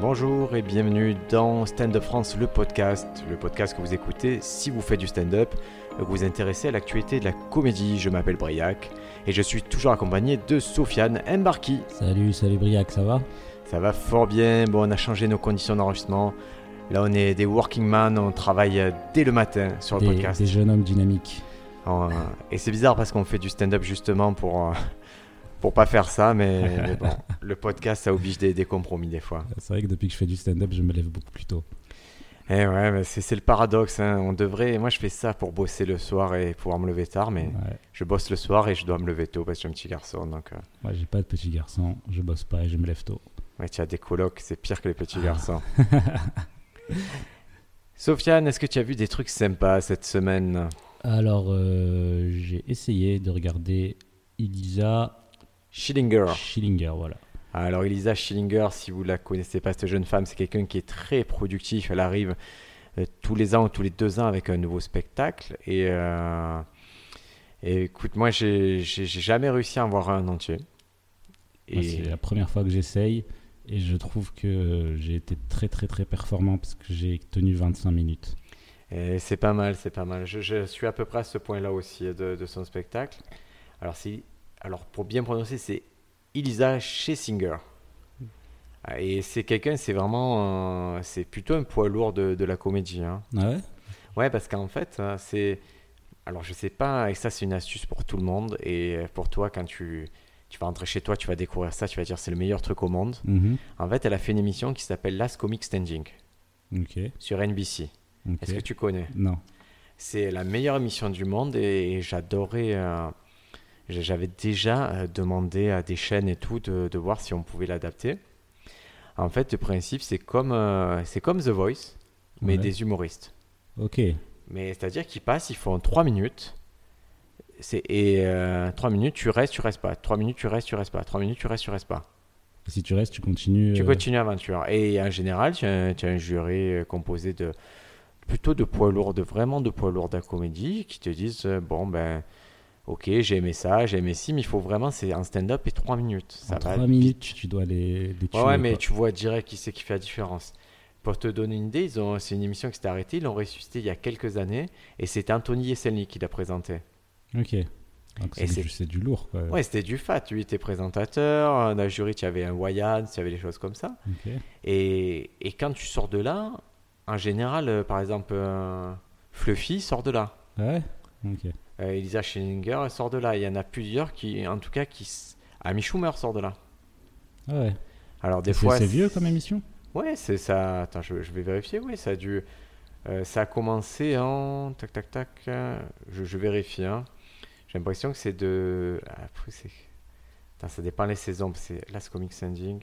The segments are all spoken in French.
Bonjour et bienvenue dans Stand Up France, le podcast, le podcast que vous écoutez si vous faites du stand-up, que vous vous intéressez à l'actualité de la comédie. Je m'appelle Briac et je suis toujours accompagné de Sofiane Mbarki. Salut, salut Briac, ça va? Ça va fort bien, bon on a changé nos conditions d'enregistrement. Là on est des working man, on travaille dès le matin sur le des, podcast. des jeunes hommes dynamiques. Et c'est bizarre parce qu'on fait du stand-up justement pour, euh, pour pas faire ça, mais, mais bon, le podcast ça oblige des, des compromis des fois. C'est vrai que depuis que je fais du stand-up, je me lève beaucoup plus tôt. Eh ouais, mais c'est c'est le paradoxe. hein. On devrait. Moi, je fais ça pour bosser le soir et pouvoir me lever tard, mais Ouais. je bosse le soir et je dois me lever tôt parce que j'ai un petit garçon. Donc, euh, Moi, j'ai pas de petit garçon, je bosse pas et je me lève tôt. ouais, tu as des colocs, c'est pire que les petits Ah. garçons. Sofiane, est-ce que tu as vu des trucs sympas cette semaine? Alors, euh, j'ai essayé de regarder Elisa Schillinger. Schillinger, voilà. Alors, Elisa Schillinger, si vous la connaissez pas, cette jeune femme, c'est quelqu'un qui est très productif. Elle arrive euh, tous les ans ou tous les deux ans avec un nouveau spectacle. Et, euh, et écoute, moi, j'ai jamais réussi à en voir un entier. C'est la première fois que j'essaye et je trouve que j'ai été très très très performant parce que j'ai tenu 25 minutes. C'est pas mal, c'est pas mal. Je, je suis à peu près à ce point-là aussi de, de son spectacle. Alors, si, alors pour bien prononcer, c'est Elisa Schlesinger. Ah, Et c'est quelqu'un, c'est vraiment, c'est plutôt un poids lourd de, de la comédie. hein. Ah ouais? Ouais, parce qu'en fait, euh, c'est, alors je sais pas, et ça c'est une astuce pour tout le monde. Et pour toi, quand tu, tu vas rentrer chez toi, tu vas découvrir ça, tu vas dire c'est le meilleur truc au monde. Mhm. En fait, elle a fait une émission qui s'appelle Last Comic Standing Ok. sur NBC. Est-ce que tu connais? Non. C'est la meilleure émission du monde et, j'adorais. euh, J'avais déjà euh, demandé à des chaînes et tout de, de voir si on pouvait l'adapter. En fait, le principe, c'est comme, euh, c'est comme The Voice, mais Ouais. des humoristes. Ok. Mais c'est-à-dire qu'ils passent, ils font 3 minutes. Et 3 minutes, tu restes, tu restes pas. 3 minutes, tu restes, tu restes pas. 3 minutes, tu restes, tu restes pas. Si tu restes, tu continues. Tu euh, continues l'aventure. Et en général, tu as, un- tu as un jury euh, composé de plutôt de poids lourds, de vraiment de poids lourds de la comédie qui te disent euh, bon ben ok j'ai aimé ça, j'ai aimé ci, mais il faut vraiment c'est un stand-up et 3 minutes. Ça En va 3 minutes, tu dois les, les tuer. Ouais, mais quoi. tu vois direct qui c'est qui fait la différence. Pour te donner une idée, c'est une émission qui s'était arrêtée, ils l'ont ressuscité il y a quelques années, et c'était Anthony Yeselnik qui l'a présenté. Ok. C'est c'est- du, c'est du lourd, quoi. Ouais, c'était du fat. Lui était présentateur, dans le jury, tu avais un Wyatt, tu avais des choses comme ça. Ok. Et, et quand tu sors de là, en général, euh, par exemple, Fluffy sort de là. Ah ouais? Ok. Euh, Elisa Schillinger elle sort de là. Il y en a plusieurs qui, en tout cas, qui. Amy Schumer sort de là. Ah ouais. Alors, des fois. C'est vieux comme émission Ouais, c'est ça. Attends, je, je vais vérifier. Oui, ça a dû. euh, ça a commencé en. Tac, tac, tac. euh, Je, je vérifie. hein. J'ai l'impression que c'est de. Après. Attends, ça dépend les saisons. C'est Last Comic Standing.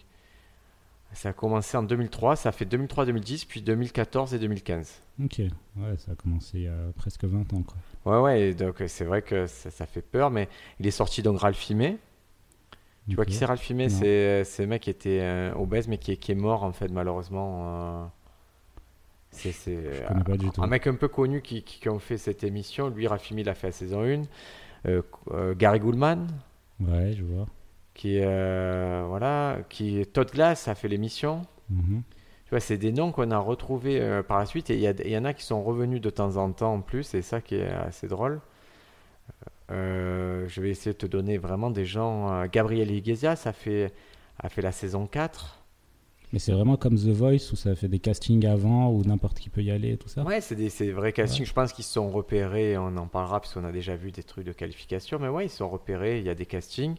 Ça a commencé en 2003. Ça a fait 2003-2010, puis 2014 et 2015. Ok. Ouais, ça a commencé il y a presque 20 ans, quoi. Ouais, ouais. donc, euh, c'est vrai que ça, ça fait peur, mais il est sorti donc Ralph. Tu vois qui c'est Ralph. C'est c'est le mec qui était euh, obèse, mais qui est, qui est mort, en fait, malheureusement. euh, C'est. c'est, Je connais pas du tout. Un mec un peu connu qui, qui, qui ont fait cette émission. Lui, Rafimi l'a fait à saison 1. Euh, euh, Gary Goulman, Ouais, je vois. Qui, euh, voilà, qui Todd Glass a fait l'émission. Mhm. Tu vois, c'est des noms qu'on a retrouvés euh, par la suite. Et il y, y en a qui sont revenus de temps en temps en plus. Et ça qui est assez drôle. Euh, je vais essayer de te donner vraiment des gens. Gabriel Iglesias a fait, a fait la saison 4. Mais c'est vraiment comme The Voice où ça fait des castings avant où n'importe qui peut y aller et tout ça Ouais, c'est des, c'est des vrais castings. Je pense qu'ils se sont repérés. On en parlera parce qu'on a déjà vu des trucs de qualification. Mais ouais, ils se sont repérés. Il y a des castings.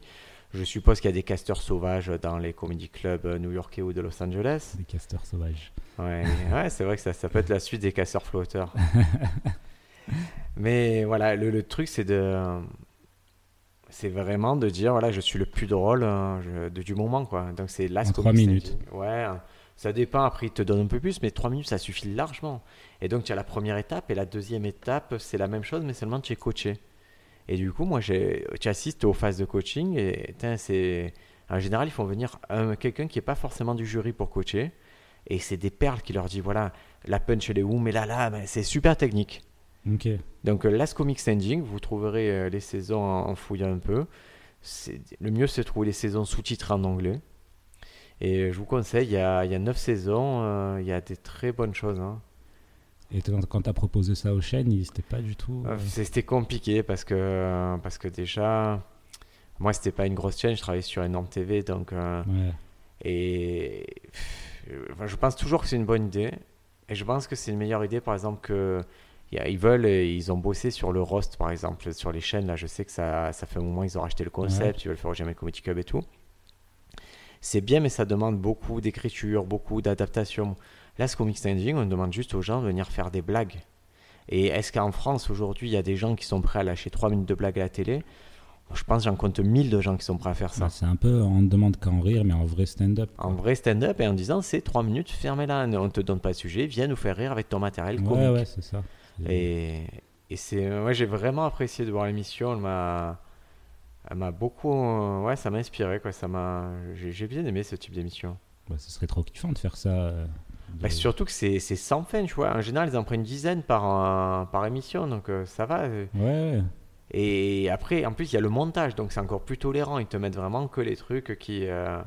Je suppose qu'il y a des casteurs sauvages dans les comedy clubs euh, new-yorkais ou de Los Angeles. Des casteurs sauvages. Ouais, ouais c'est vrai que ça, ça peut être la suite des casseurs flotteurs. Mais voilà, le, le truc, c'est de. C'est vraiment de dire, voilà, je suis le plus drôle euh, je- de- du moment, quoi. Donc c'est là En trois minutes. Ouais, ça dépend. Après, il te donne un peu plus, mais trois minutes, ça suffit largement. Et donc, tu as la première étape, et la deuxième étape, c'est la même chose, mais seulement tu es coaché. Et du coup, moi, assistes aux phases de coaching, et c'est. En général, ils font venir un- quelqu'un qui n'est pas forcément du jury pour coacher. Et c'est des perles qui leur dit voilà, la punch elle est où, mais là, là, c'est super technique. Ok. Donc, euh, Last Comic Standing, vous trouverez euh, les saisons en, fouillant un peu. Le mieux, c'est de trouver les saisons sous-titrées en anglais. Et je vous conseille, il y a, il y a 9 saisons, euh, il y a des très bonnes choses. Hein. Et quand tu as proposé ça aux chaînes, c'était pas du tout. Euh, c'était compliqué parce que, parce que déjà, moi, c'était pas une grosse chaîne, je travaillais sur énorme TV. Donc, Et je pense toujours que c'est une bonne idée. Et je pense que c'est une meilleure idée, par exemple, que ils veulent, ils ont bossé sur le roast, par exemple, sur les chaînes. Là, je sais que ça, ça fait un moment, ils ont racheté le concept, ils veulent faire au Jamais Comedy Club et tout. C'est bien, mais ça demande beaucoup d'écriture, beaucoup d'adaptation. Là, ce comic standing, on demande juste aux gens de venir faire des blagues. Et est-ce qu'en France, aujourd'hui, il y a des gens qui sont prêts à lâcher 3 minutes de blagues à la télé? Je pense j'en compte 1000 de gens qui sont prêts à faire ça. Bah, c'est un peu, on ne demande qu'à en rire, mais en vrai stand-up. En vrai stand-up et en disant c'est 3 minutes, fermez-la, on ne te donne pas de sujet, viens nous faire rire avec ton matériel comique. Ouais, ouais, c'est ça. Et, et c'est, moi j'ai vraiment apprécié de voir l'émission, elle m'a, elle m'a beaucoup, ouais, ça m'a inspiré, quoi, ça m'a, j'ai, bien aimé ce type d'émission. Bah, ce serait trop kiffant de faire ça. Euh, bah, surtout que c'est, sans fin, tu vois. En général, ils en prennent une dizaine par, par émission, donc euh, ça va. Ouais, ouais. Et après, en plus, il y a le montage, donc c'est encore plus tolérant. Ils te mettent vraiment que les trucs qui, euh,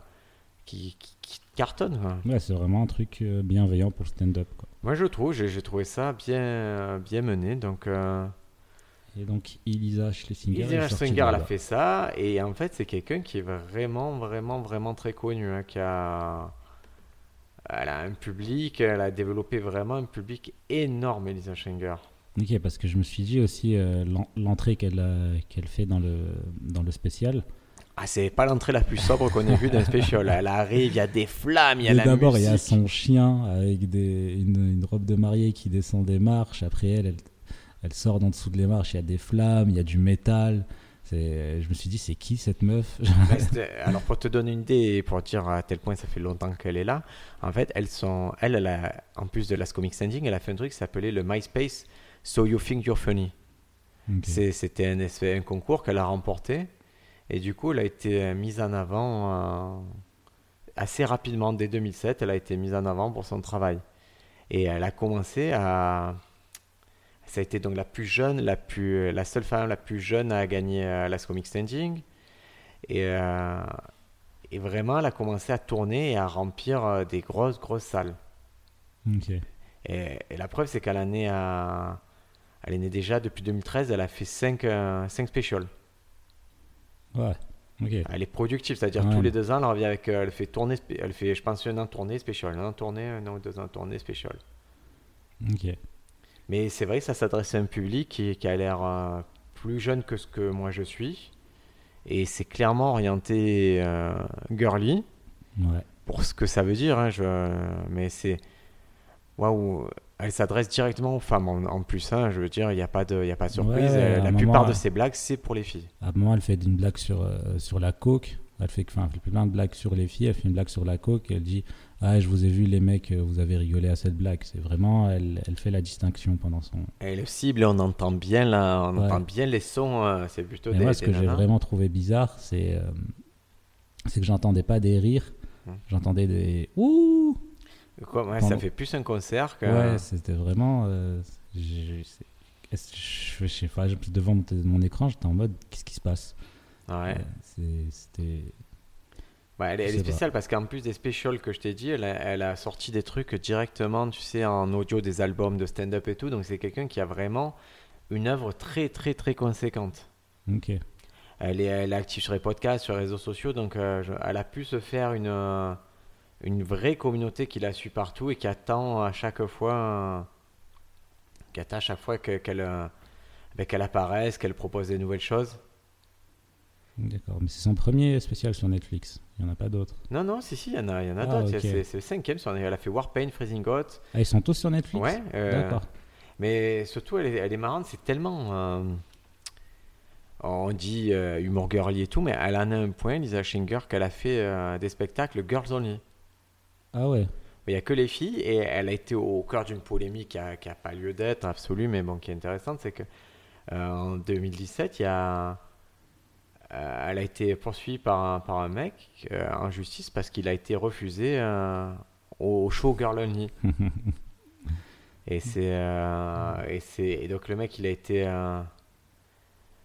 qui, qui, cartonnent. Ouais, c'est vraiment un truc euh, bienveillant pour le stand-up. Moi, je trouve, j'ai trouvé ça bien, bien mené. Donc, euh, Et donc, Elisa Schlesinger. Elisa Schlesinger, elle a fait ça. Et en fait, c'est quelqu'un qui est vraiment, vraiment, vraiment très connu. Hein, qui a. Elle a un public, elle a développé vraiment un public énorme, Elisa Schlesinger. Ok, parce que je me suis dit aussi euh, l'entrée qu'elle qu'elle fait dans le, dans le spécial. Ah, c'est pas l'entrée la plus sobre qu'on ait vue d'un spécial. Elle arrive, il y a des flammes, il y a la D'abord, il y a son chien avec des, une, une, robe de mariée qui descend des marches. Après, elle, elle, elle sort d'en dessous de les marches, il y a des flammes, il y a du métal. Je me suis dit, c'est qui cette meuf? Alors, pour te donner une idée et pour dire à tel point ça fait longtemps qu'elle est là, en fait, elles sont, elle, elle a, en plus de Last Comic Standing, elle a fait un truc qui s'appelait le MySpace So You Think You're Funny. C'était un, un, concours qu'elle a remporté. Et du coup, elle a été euh, mise en avant euh, assez rapidement. Dès 2007, elle a été mise en avant pour son travail. Et elle a commencé à. Ça a été donc la plus jeune, la, plus, la seule femme la plus jeune à gagner euh, la Comic Standing. Et, et vraiment, elle a commencé à tourner et à remplir des grosses, grosses salles. Et, et, la preuve, c'est qu'elle est à elle est née déjà depuis 2013, elle a fait 5, euh, specials. Ouais. Elle est productive, c'est-à-dire tous les deux ans, elle revient avec, euh, elle fait tourner, elle fait, je pense, un an tournée spécial, un an tournée, un an ou deux ans tournée spécial. Ok. Mais c'est vrai que ça s'adresse à un public qui, qui a l'air euh, plus jeune que ce que moi je suis. Et c'est clairement orienté girly. Ouais. Pour ce que ça veut dire, hein, je, mais c'est. Waouh! Elle s'adresse directement aux femmes en, plus. Hein, je veux dire, il n'y a, pas de, y a pas de surprise. la plupart de ses blagues, c'est pour les filles. À un moment, elle fait une blague sur, euh, sur la coke. Elle fait, enfin, elle fait plein de blagues sur les filles. Elle fait une blague sur la coke. elle dit Ah, je vous ai vu, les mecs, euh, vous avez rigolé à cette blague. C'est vraiment, elle, elle fait la distinction pendant son. Et le cible, on entend bien, là, on entend bien les sons. Euh, c'est plutôt des, Moi, ce que j'ai vraiment trouvé bizarre, c'est c'est que j'entendais pas des rires. Hum. J'entendais des Ouh ça fait plus un concert que. Ouais, c'était vraiment. Euh, je, je, sais pas, devant mon, écran, j'étais en mode qu'est-ce qui se passe? Ouais. Euh, c'était. Ouais, elle, est spéciale parce qu'en plus des specials que je t'ai dit, elle a, elle a, sorti des trucs directement, tu sais, en audio des albums de stand-up et tout. Donc c'est quelqu'un qui a vraiment une œuvre très, très, très conséquente. Ok. Elle est, elle est active sur les podcasts, sur les réseaux sociaux, donc euh, elle a pu se faire une une vraie communauté qui la suit partout et qui attend à chaque fois, qui attend à chaque fois qu'elle euh, ben, qu'elle apparaisse, qu'elle propose des nouvelles choses. D'accord, mais c'est son premier spécial sur Netflix. Il n'y en a pas d'autres. Non, non, si, si, il y en a, il y en a ah, d'autres. C'est le cinquième. Elle a fait Warpaint, Freezing God. Ah, ils sont tous sur Netflix Ouais. Euh, D'accord. Mais surtout, elle est, elle est marrante. C'est tellement. Euh, on dit humour girly et tout, mais elle en a un point, Lisa Schinger, qu'elle a fait des spectacles girls only. Ah ouais. Il n'y a que les filles et elle a été au cœur d'une polémique qui n'a pas lieu d'être absolue, mais bon, qui est intéressante, c'est que euh, en 2017, il y a, euh, elle a été poursuivie par un, par un mec euh, en justice parce qu'il a été refusé au show Girl Only. et c'est et c'est donc le mec il a été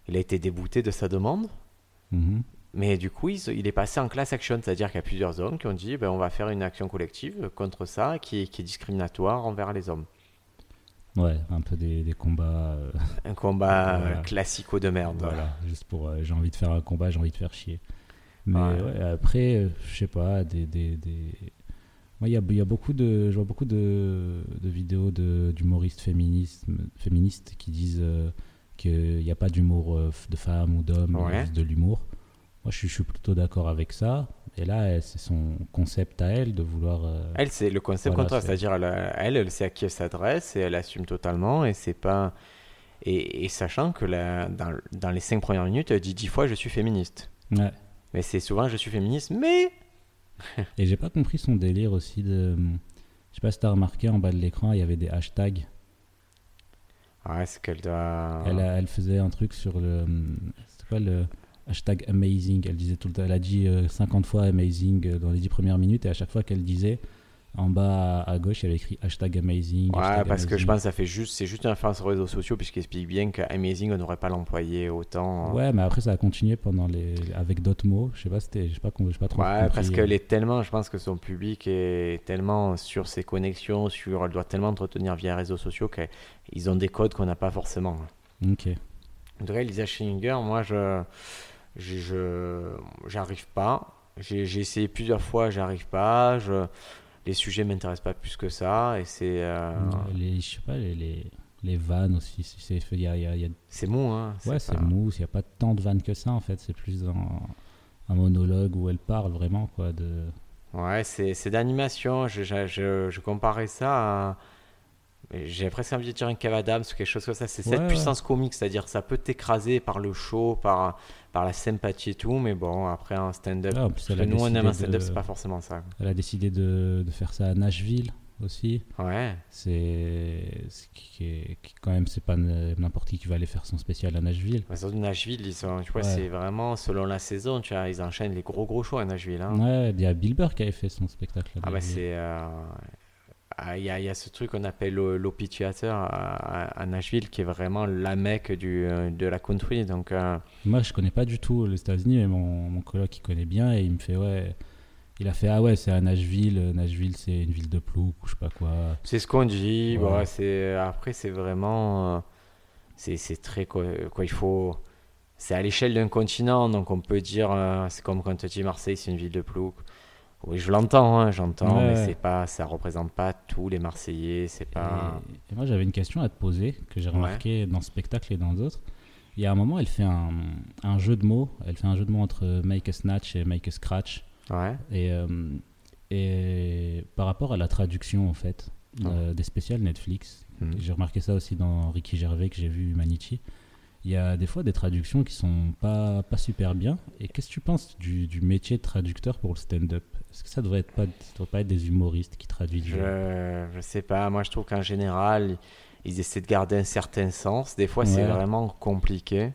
il a été débouté de sa demande. Mhm. Mais du coup, il, est passé en class action, c'est-à-dire qu'il y a plusieurs hommes qui ont dit ben, on va faire une action collective contre ça qui est discriminatoire envers les hommes. Ouais, un peu des, des combats. euh, Un combat Voilà. euh, classico de merde. Voilà, juste pour. euh, j'ai envie de faire un combat, j'ai envie de faire chier. Mais Ouais. ouais, après, euh, je sais pas, des. des, des... Moi, il y a, il y a beaucoup de. Je vois beaucoup de, de vidéos de- d'humoristes féministes, féministes qui disent euh, qu'il n'y a pas d'humour euh, de femmes ou d'hommes, il y a Ouais. juste de l'humour. Moi, je suis, je suis plutôt d'accord avec ça. Et là, c'est son concept à elle de vouloir. euh, Elle, c'est le concept Voilà, contraire, c'est- c'est-à-dire elle, a- elle, elle sait à qui elle s'adresse et elle assume totalement et c'est pas et, et sachant que la- dans, dans les cinq premières minutes, elle dit dix fois je suis féministe. ouais. Mais c'est souvent je suis féministe, mais Et j'ai pas compris son délire aussi de. Je sais pas si t'as remarqué en bas de l'écran, il y avait des hashtags. ouais, c'est qu'elle doit. Elle faisait un truc sur le. C'est quoi le hashtag amazing Elle disait tout le temps. Elle a dit euh, 50 fois amazing euh, dans les 10 premières minutes et à chaque fois qu'elle disait, en bas à, gauche, il y avait écrit hashtag amazing. Ouais, hashtag parce que je pense que ça fait juste, c'est juste une influence sur les réseaux sociaux puisqu'il explique bien qu'Amazing on n'aurait pas l'employé autant. Ouais, mais après ça a continué pendant les avec d'autres mots. Je sais pas, c'était, je sais pas, com- j'ai pas trop. Ouais, parce euh. qu'elle est tellement, je pense que son public est tellement sur ses connexions, sur, elle doit tellement entretenir via les réseaux sociaux qu'ils ont des codes qu'on n'a pas forcément. Ok. En tout cas, Lisa Schillinger, moi, je, je, j'arrive pas. J'ai, essayé plusieurs fois, j'arrive pas. Je, les sujets m'intéressent pas plus que ça, et c'est, euh, Les, je sais pas, les, les, les vannes aussi. si c'est- y a, y a- y a c'est mou, hein. Ouais, c'est pas- mousse, il n'y a pas tant de vannes que ça en fait, c'est plus un, un monologue où elle parle vraiment quoi de... Ouais, c'est, d'animation. Je, je, je, je comparais ça à. J'ai presque envie de dire un Kev Adams ou quelque chose comme ça. C'est cette Ouais, puissance comique, c'est-à-dire ça peut t'écraser par le show, par, par la sympathie et tout, mais bon, après un stand-up. Ah, parce elle que nous, on aime un stand-up, de- c'est pas forcément ça. Elle a décidé de, de faire ça à Nashville aussi. Ouais. C'est ce qui est qui, quand même c'est pas n'importe qui qui va aller faire son spécial à Nashville. Bah, surtout Nashville, ils sont, tu vois, Ouais. c'est vraiment selon la saison, tu vois, ils enchaînent les gros gros shows à Nashville. hein. Ouais, il y a Bill Burr qui avait fait son spectacle à Ah bah c'est... euh, Il y, a, il y a ce truc qu'on appelle le- l'Opie Theater à, Nashville qui est vraiment la mecque du, euh, de la country. Donc euh, Moi, je connais pas du tout les États-Unis, mais mon, mon coloc il connaît bien et il me fait ouais. Il a fait ah ouais, c'est à Nashville. euh, Nashville, c'est une ville de plouc ou je sais pas quoi. c'est ce qu'on dit. Ouais. bon, c'est, après c'est vraiment... c'est, c'est très... Quoi, quoi, il faut... C'est à l'échelle d'un continent, donc on peut dire... c'est comme quand tu dis Marseille, c'est une ville de plouc. Oui, je l'entends, hein, j'entends, Ouais. mais c'est pas, ça représente pas tous les Marseillais, c'est pas... Et, et moi, j'avais une question à te poser que j'ai remarqué dans ce spectacle et dans d'autres. Il y a un moment, elle fait un, un jeu de mots. Elle fait un jeu de mots entre make a snatch et make a scratch. Ouais. Et, euh, et par rapport à la traduction, en fait, euh, des spéciales Netflix, Mhm. j'ai remarqué ça aussi dans Ricky Gervais que j'ai vu Humanity. Il y a des fois des traductions qui sont pas, pas super bien. Et qu'est-ce que tu penses du, du métier de traducteur pour le stand-up? Est-ce que ça devrait être pas, ça devrait pas être des humoristes qui traduisent Je, je sais pas, moi je trouve qu'en général, ils essaient de garder un certain sens. Des fois, c'est vraiment compliqué.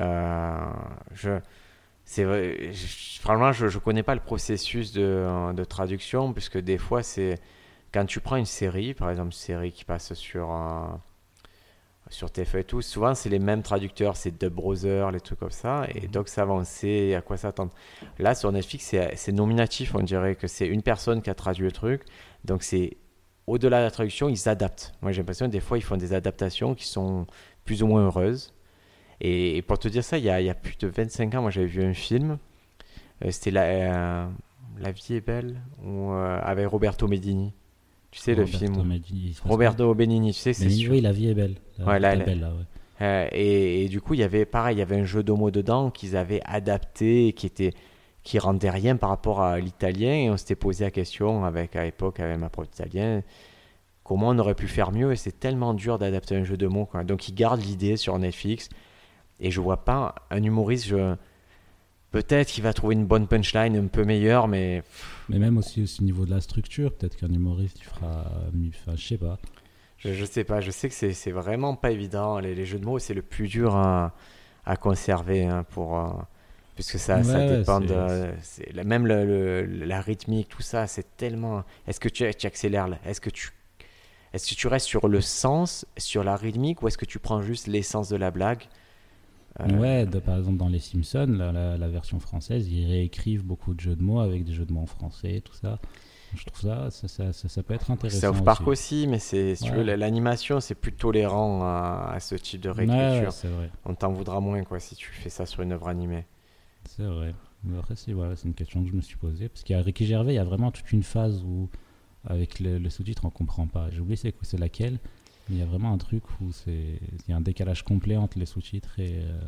Euh, je, c'est vrai, je- franchement, je, je connais pas le processus de, de traduction, puisque des fois, c'est quand tu prends une série, par exemple, une série qui passe sur, euh, sur TF1 et tout, souvent c'est les mêmes traducteurs, c'est Dub Brother, les trucs comme ça, et donc ça va, on sait à quoi s'attendre. Là, sur Netflix, c'est c'est nominatif, on dirait que c'est une personne qui a traduit le truc, donc c'est au-delà de la traduction, ils adaptent. Moi, j'ai l'impression que des fois, ils font des adaptations qui sont plus ou moins heureuses. Et, et pour te dire ça, il y, a, il y a plus de 25 ans, moi, j'avais vu un film. euh, C'était la, euh, la vie est belle, où, euh, avec Roberto Medini. Tu sais, le film. Roberto Benigni, tu sais, c'est Benigni, oui, la vie est belle. La Ouais, là, est belle, là, ouais. Euh, et, et du coup, il y avait pareil, il y avait un jeu de mots dedans qu'ils avaient adapté, et qui était qui rendait rien par rapport à l'italien. Et on s'était posé la question avec à l'époque avec ma prof d'italien, comment on aurait pu faire mieux. Et c'est tellement dur d'adapter un jeu de mots. quoi. Donc ils gardent l'idée sur Netflix. Et je vois pas un humoriste. Je... Peut-être qu'il va trouver une bonne punchline un peu meilleure, mais Mais même aussi, aussi au niveau de la structure, peut-être qu'un humoriste, il fera. Enfin, je sais pas. Je, je sais pas, je sais que c'est vraiment pas évident. Les, les jeux de mots, c'est le plus dur à, à conserver hein, pour. euh, puisque ça, ça dépend de. Même le, le- la rythmique, tout ça, c'est tellement. Est-ce que tu, tu accélères Est-ce que tu. Est-ce que tu restes sur le sens, sur la rythmique, ou est-ce que tu prends juste l'essence de la blague? Ouais, de- par exemple dans Les Simpsons, la, la- la version française, ils réécrivent beaucoup de jeux de mots avec des jeux de mots en français, tout ça. Je trouve ça, ça, ça, ça- ça peut être intéressant. South Park aussi. aussi, mais c'est, si tu Ouais. l'animation, c'est plus tolérant à, à ce type de Ouais, réécriture. ouais, c'est vrai, On t'en voudra moins quoi si tu fais ça sur une œuvre animée. c'est vrai. Mais après, c'est voilà, c'est une question que je me suis posée. Parce a Ricky Gervais, il y a vraiment toute une phase où, avec le, le sous-titre, on comprend pas. J'ai oublié c'est, quoi- c'est laquelle, mais il y a vraiment un truc où il y a un décalage complet entre les sous-titres et. euh,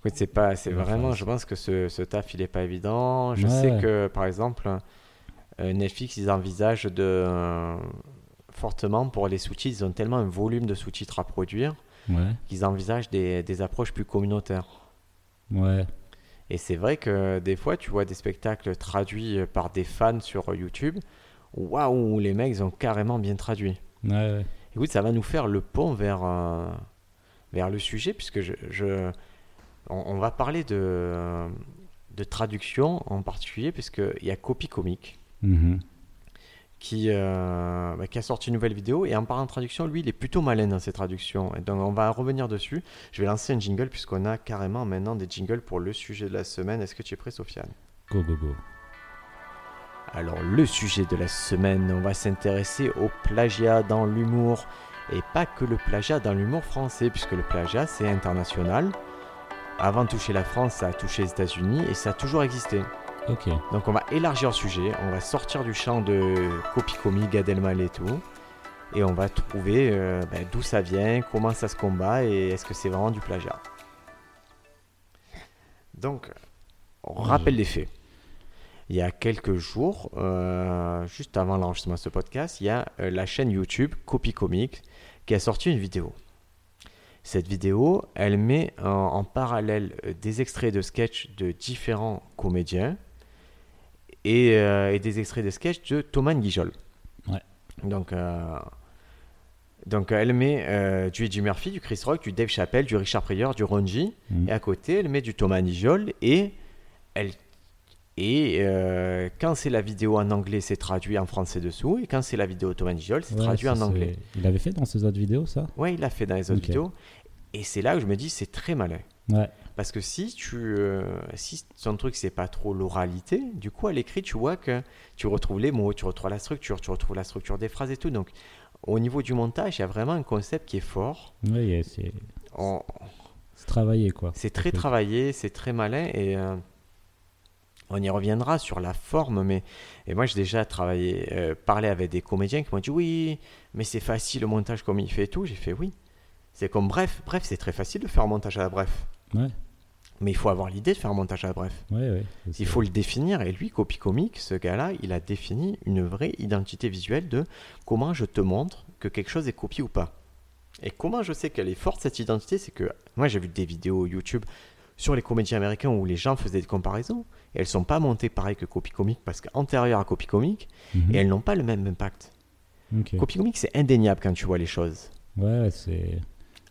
Écoute, c'est pas, c'est vraiment, je pense que ce, ce taf, il est pas évident. Je Ouais, sais ouais. que, par exemple, euh, Netflix, ils envisagent de euh, fortement pour les sous-titres, ils ont tellement un volume de sous-titres à produire Ouais, qu'ils envisagent des, des approches plus communautaires. ouais, Et c'est vrai que des fois, tu vois des spectacles traduits par des fans sur YouTube. Waouh, les mecs, ils ont carrément bien traduit. ouais, ouais. Écoute, ça va nous faire le pont vers, euh, vers le sujet, puisque je, je- on, on va parler de, euh, de traduction en particulier, puisqu'il y a Copy Comic Mhm. qui, euh, bah, qui a sorti une nouvelle vidéo. Et en parlant de traduction, lui, il est plutôt malin dans ses traductions. Et donc, on va revenir dessus. Je vais lancer un jingle, puisqu'on a carrément maintenant des jingles pour le sujet de la semaine. Est-ce que tu es prêt, Sofiane? Go, go, go. Alors le sujet de la semaine, on va s'intéresser au plagiat dans l'humour. Et pas que le plagiat dans l'humour français, puisque le plagiat c'est international. Avant de toucher la France, ça a touché les États-Unis et ça a toujours existé. Ok. Donc on va élargir le sujet, on va sortir du champ de copie comique, Gad Elmaleh et tout. Et on va trouver euh, ben, d'où ça vient, comment ça se combat et est-ce que c'est vraiment du plagiat. Donc, on rappelle les faits. Il y a quelques jours, euh, juste avant l'enregistrement de ce podcast, il y a euh, la chaîne YouTube Copy Comics qui a sorti une vidéo. Cette vidéo, elle met en, en parallèle euh, des extraits de sketchs de différents comédiens et, euh, et des extraits de sketchs de Thomas Guijol. Ouais. Donc, euh, donc elle met euh, du Eddie Murphy, du Chris Rock, du Dave Chappelle, du Richard Pryor, du Ron G. Mhm. Et à côté, elle met du Thomas Nijol et elle et euh, quand c'est la vidéo en anglais, c'est traduit en français dessous. Et quand c'est la vidéo Thomas Nijol, c'est Ouais, traduit en anglais. Il avait fait dans ses autres vidéos, ça? Ouais, il l'a fait dans les autres vidéos. Et c'est là où je me dis, c'est très malin. Ouais. Parce que si tu, euh, si ton truc c'est pas trop l'oralité, du coup à l'écrit tu vois que tu retrouves les mots, tu retrouves la structure, tu retrouves la structure des phrases et tout. Donc au niveau du montage, il y a vraiment un concept qui est fort. Yeah, c'est On- c'est travaillé, quoi. C'est très travaillé, c'est très malin et euh, on y reviendra sur la forme. Mais et moi j'ai déjà travaillé, euh, parlé avec des comédiens qui m'ont dit oui, mais c'est facile le montage comme il fait et tout. J'ai fait oui. C'est comme bref, bref, c'est très facile de faire un montage à la bref. Ouais, Mais il faut avoir l'idée de faire un montage à la bref. ouais, Il faut le définir. Et lui, Copy Comic, ce gars-là, il a défini une vraie identité visuelle de comment je te montre que quelque chose est copié ou pas. Et comment je sais qu'elle est forte, cette identité, c'est que moi j'ai vu des vidéos YouTube sur les comédiens américains où les gens faisaient des comparaisons et elles sont pas montées pareil que Copy Comic parce qu'antérieures à Copy Comic Mhm. et elles n'ont pas le même impact. Ok. Copy Comic, c'est indéniable quand tu vois les choses. Ouais, c'est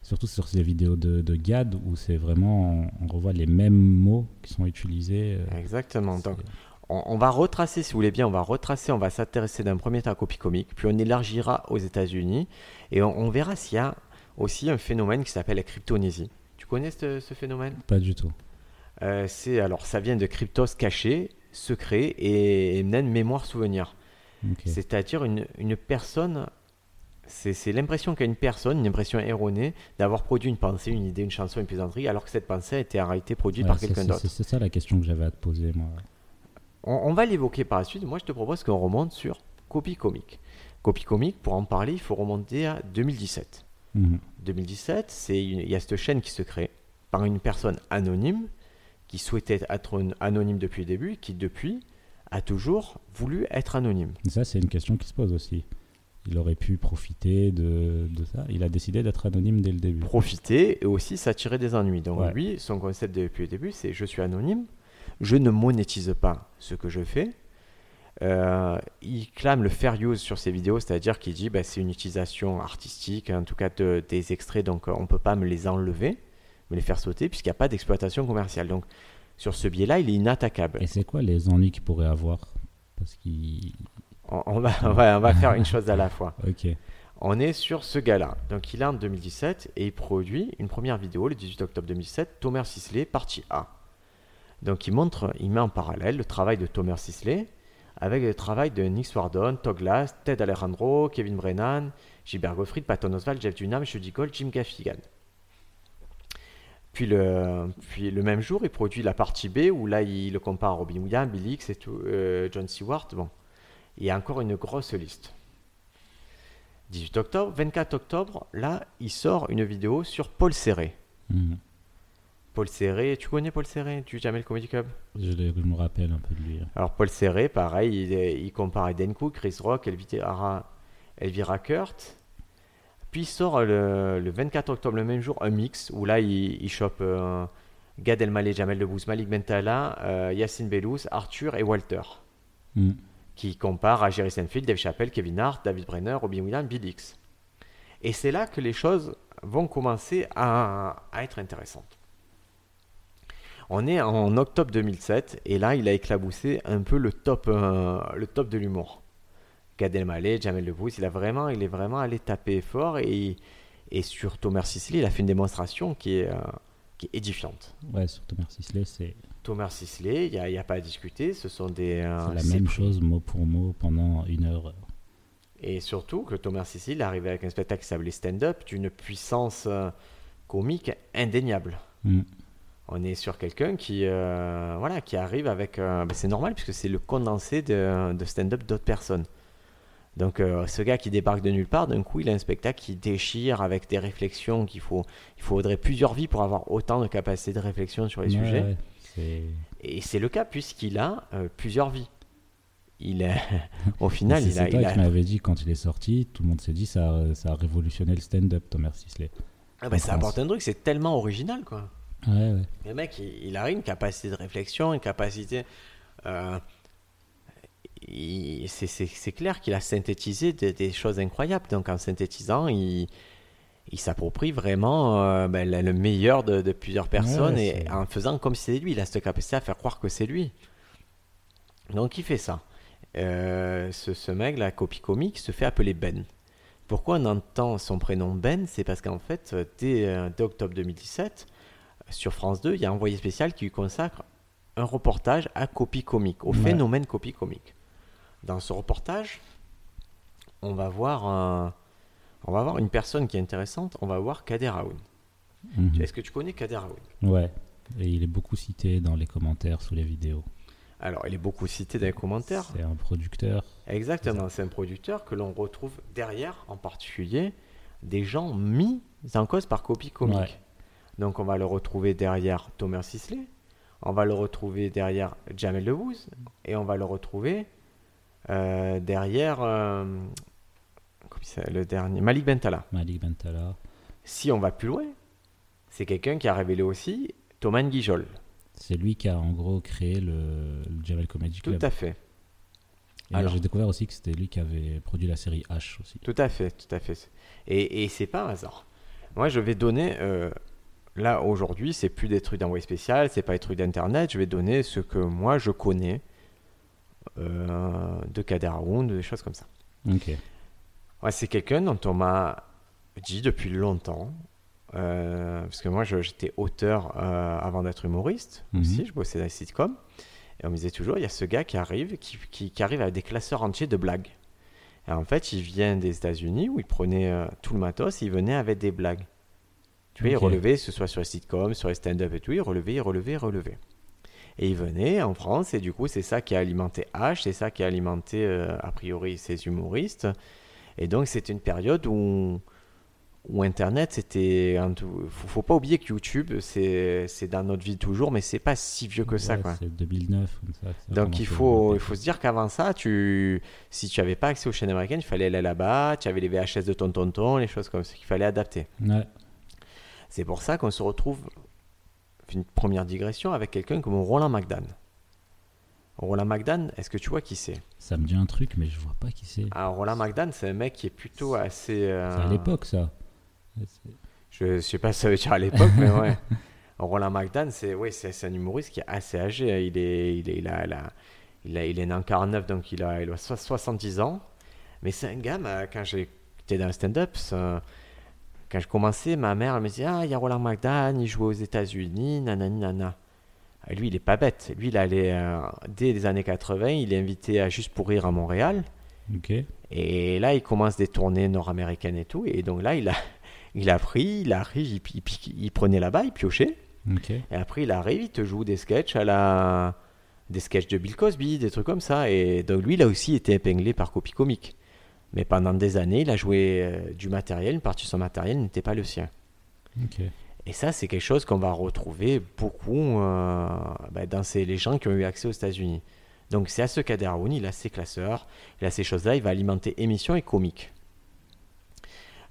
surtout sur ces vidéos de, de GAD où c'est vraiment on, revoit les mêmes mots qui sont utilisés. euh, Exactement. Donc, on, on va retracer, si vous voulez bien, on va retracer, on va s'intéresser d'un premier temps à Copy Comic, puis on élargira aux États-Unis et on, on verra s'il y a aussi un phénomène qui s'appelle la cryptonésie. Connais ce, ce phénomène? Pas du tout. Euh, C'est alors ça vient de cryptos caché, secret et, et même mémoire souvenir. C'est-à-dire une, une personne, c'est l'impression qu'a une personne, une impression erronée, d'avoir produit une pensée, une idée, une chanson, une plaisanterie, alors que cette pensée a été en réalité produite Ouais, par quelqu'un d'autre. C'est c'est ça la question que j'avais à te poser, moi. On, on va l'évoquer par la suite. Moi, je te propose qu'on remonte sur Copy Comic. Copy Comic, pour en parler, il faut remonter à 2017. Mhm. 2017, c'est une- il y a cette chaîne qui se crée par une personne anonyme qui souhaitait être anonyme depuis le début, qui depuis a toujours voulu être anonyme. Ça, c'est une question qui se pose aussi. Il aurait pu profiter de, de ça. Il a décidé d'être anonyme dès le début. Profiter et aussi s'attirer des ennuis. Donc Ouais. lui, son concept depuis le début, c'est je suis anonyme, je ne monétise pas ce que je fais. Euh, il clame le fair use sur ses vidéos, c'est-à-dire qu'il dit bah, c'est une utilisation artistique, en tout cas de- des extraits, donc euh, on ne peut pas me les enlever, me les faire sauter, puisqu'il n'y a pas d'exploitation commerciale. Donc sur ce biais-là, il est inattaquable. Et c'est quoi les ennuis qu'il pourrait avoir? Parce qu'il. On, on va, on va- on va faire une chose à la fois. Ok. on est sur ce gars-là. Donc il est en 2017 et il produit une première vidéo le 18 octobre 2017, Thomas Sisley, partie A. Donc il montre, il met en parallèle le travail de Thomas Sisley avec le travail de Nick Swardon, Glass, Ted Alejandro, Kevin Brennan, Gilbert Gottfried, Patton Oswald, Jeff Dunham, Judy Gold, Jim Gaffigan. Puis le, même jour, il produit la partie B où là, il le compare à Robin Williams, Bill Hicks et tout, euh, John Seward. Bon, il y a encore une grosse liste. 18 octobre, 24 octobre, là, il sort une vidéo sur Paul Serré. Mhm. Paul Serré, tu connais Paul Serré? Tu jamais le Comedy Club? Je, me rappelle un peu de lui. Alors Paul Serré, pareil, il, compare Eden Cook, Chris Rock, Elvira, Elvira Kurt. Puis il sort le, le 24 octobre, le même jour, un mix où là il, il chope euh, Gad Elmaleh, Jamel Debbouze, Malik Bentala, euh, Yacine Bellous, Arthur et Walter. Mhm. Qui compare à Jerry Seinfeld, Dave Chappelle, Kevin Hart, David Brenner, Robin Williams, Bill Hicks. Et c'est là que les choses vont commencer à, à être intéressantes. On est en octobre 2007 et là il a éclaboussé un peu le top, euh, le top de l'humour. Gad Elmaleh, Jamel Debbouze, il a vraiment, il est vraiment allé taper fort et, et sur Thomas Sisley, il a fait une démonstration qui est, euh, qui est édifiante. Ouais, sur Thomas Sisley, c'est Thomas Sisley, il n'y a, pas à discuter, ce sont des... euh, c'est la même chose mot pour mot pendant une heure. Et surtout que Thomas il est arrivé avec un spectacle qui s'appelait Stand-Up d'une puissance euh, comique indéniable. Mhm. On est sur quelqu'un qui, euh, voilà, qui arrive avec. euh, ben, c'est normal puisque c'est le condensé de, de stand-up d'autres personnes. Donc euh, ce gars qui débarque de nulle part, d'un coup, il a un spectacle qui déchire avec des réflexions qu'il faut. Il faudrait plusieurs vies pour avoir autant de capacité de réflexion sur les Ouais, sujets. ouais, Et c'est le cas puisqu'il a plusieurs vies. Il au final, il a, c'est toi il a- qui m'avais dit quand il est sorti, tout le monde s'est dit ça, a- ça a révolutionné le stand-up, Thomas Sisley. Ah ben, en ça France. apporte un truc, c'est tellement original quoi. Ouais, ouais. Le mec, il, il a une capacité de réflexion, une capacité. euh, c'est- clair qu'il a synthétisé des, des choses incroyables. Donc en synthétisant, il, il s'approprie vraiment euh, ben, le le meilleur de, de plusieurs personnes ouais, et en faisant comme si c'était lui. Il a cette capacité à faire croire que c'est lui. Donc il fait ça. Euh, ce, ce mec, la copie comique, se fait appeler Ben. Pourquoi on entend son prénom Ben? C'est parce qu'en fait, dès, dès octobre 2017, sur France 2, il y a un envoyé spécial qui lui consacre un reportage à copie comique, au Ouais. phénomène copie comique. Dans ce reportage, on va voir un- on va voir une personne qui est intéressante, on va voir Kader Aoun. Mhm. Est-ce que tu connais Kader Aoun? Ouais. Et il est beaucoup cité dans les commentaires sous les vidéos. Alors, il est beaucoup cité dans les commentaires. C'est un producteur. Exactement, c'est un producteur que l'on retrouve derrière, en particulier, des gens mis en cause par copie comique. Ouais. Donc on va le retrouver derrière Thomas Sisley, on va le retrouver derrière Jamel Debbouze, et on va le retrouver euh, derrière euh, le dernier Malik Bentala. Malik Bentala. Si on va plus loin, c'est quelqu'un qui a révélé aussi Thomas Guijol. C'est lui qui a en gros créé le, le Javel Comedy Tout Club. à fait. Et Alors- j'ai découvert aussi que c'était lui qui avait produit la série H aussi. Tout à fait, tout à fait. Et, et c'est pas un hasard. Moi, je vais donner, euh, là aujourd'hui, c'est plus des trucs d'envoyé spécial, c'est pas des trucs d'internet. Je vais donner ce que moi je connais euh, de Kader Aoun, des choses comme ça. Ok. Ouais, c'est quelqu'un dont on m'a dit depuis longtemps, euh, parce que moi j'étais auteur euh, avant d'être humoriste Mhm. aussi, je bossais dans les sitcoms, et on me disait toujours, il y a ce gars qui arrive, qui, qui- qui arrive avec des classeurs entiers de blagues. Et en fait, il vient des États-Unis où il prenait euh, tout le matos, et il venait avec des blagues. Tu vois, Ok. il relevait, que ce soit sur les sitcoms, sur les stand-up et tout, il relevait, il relevait, il relevait. Et il venait en France, et du coup, c'est ça qui a alimenté H, c'est ça qui a alimenté, euh, a priori, ces humoristes. Et donc, c'était une période où, où Internet, c'était. un Faut, faut pas oublier que YouTube, c'est c'est dans notre vie toujours, mais c'est pas si vieux que ça, Ouais, quoi. C'est 2009 comme ça. ça Donc il faut, il faut se dire qu'avant ça, tu, si tu n'avais pas accès aux chaînes américaines, il fallait aller là-bas, tu avais les VHS de ton tonton, les choses comme ça qu'il fallait adapter. Ouais. C'est pour ça qu'on se retrouve, une première digression, avec quelqu'un comme Roland McDan. Roland McDan, est-ce que tu vois qui c'est? Ça me dit un truc, mais je vois pas qui c'est. Alors Roland McDan, c'est un mec qui est plutôt assez... euh, C'est à l'époque ça. Je sais pas si ça veut dire à l'époque, mais ouais. Roland McDan, c'est c'est un humoriste qui est assez âgé. Il est, il est, il a, il a- il a- il est né en 49, donc il a, il a so- 70 ans. Mais c'est un gars, quand j'étais dans le stand-up, quand je commençais, ma mère elle me disait Ah, il y a Roland McDan, il jouait aux États-Unis, nanani, nana. Et lui, il est pas bête. Lui, il allait, euh, dès les années 80, il est invité à Juste pour Rire à Montréal. Et là, il commence des tournées nord-américaines et tout. Et donc là, il a, il a pris, il arrive, il, il prenait là-bas, il piochait. Et après, il arrive, il te joue des sketchs à la. Des sketchs de Bill Cosby, des trucs comme ça. Et donc, lui, il a aussi été épinglé par Copy Comique. Mais pendant des années, il a joué euh, du matériel, une partie de son matériel n'était pas le sien. Et ça, c'est quelque chose qu'on va retrouver beaucoup euh, bah, dans ces, les gens qui ont eu accès aux États-Unis. Donc, c'est à ce cas Haroun, il a ses classeurs, il a ces choses-là, il va alimenter émissions et comiques.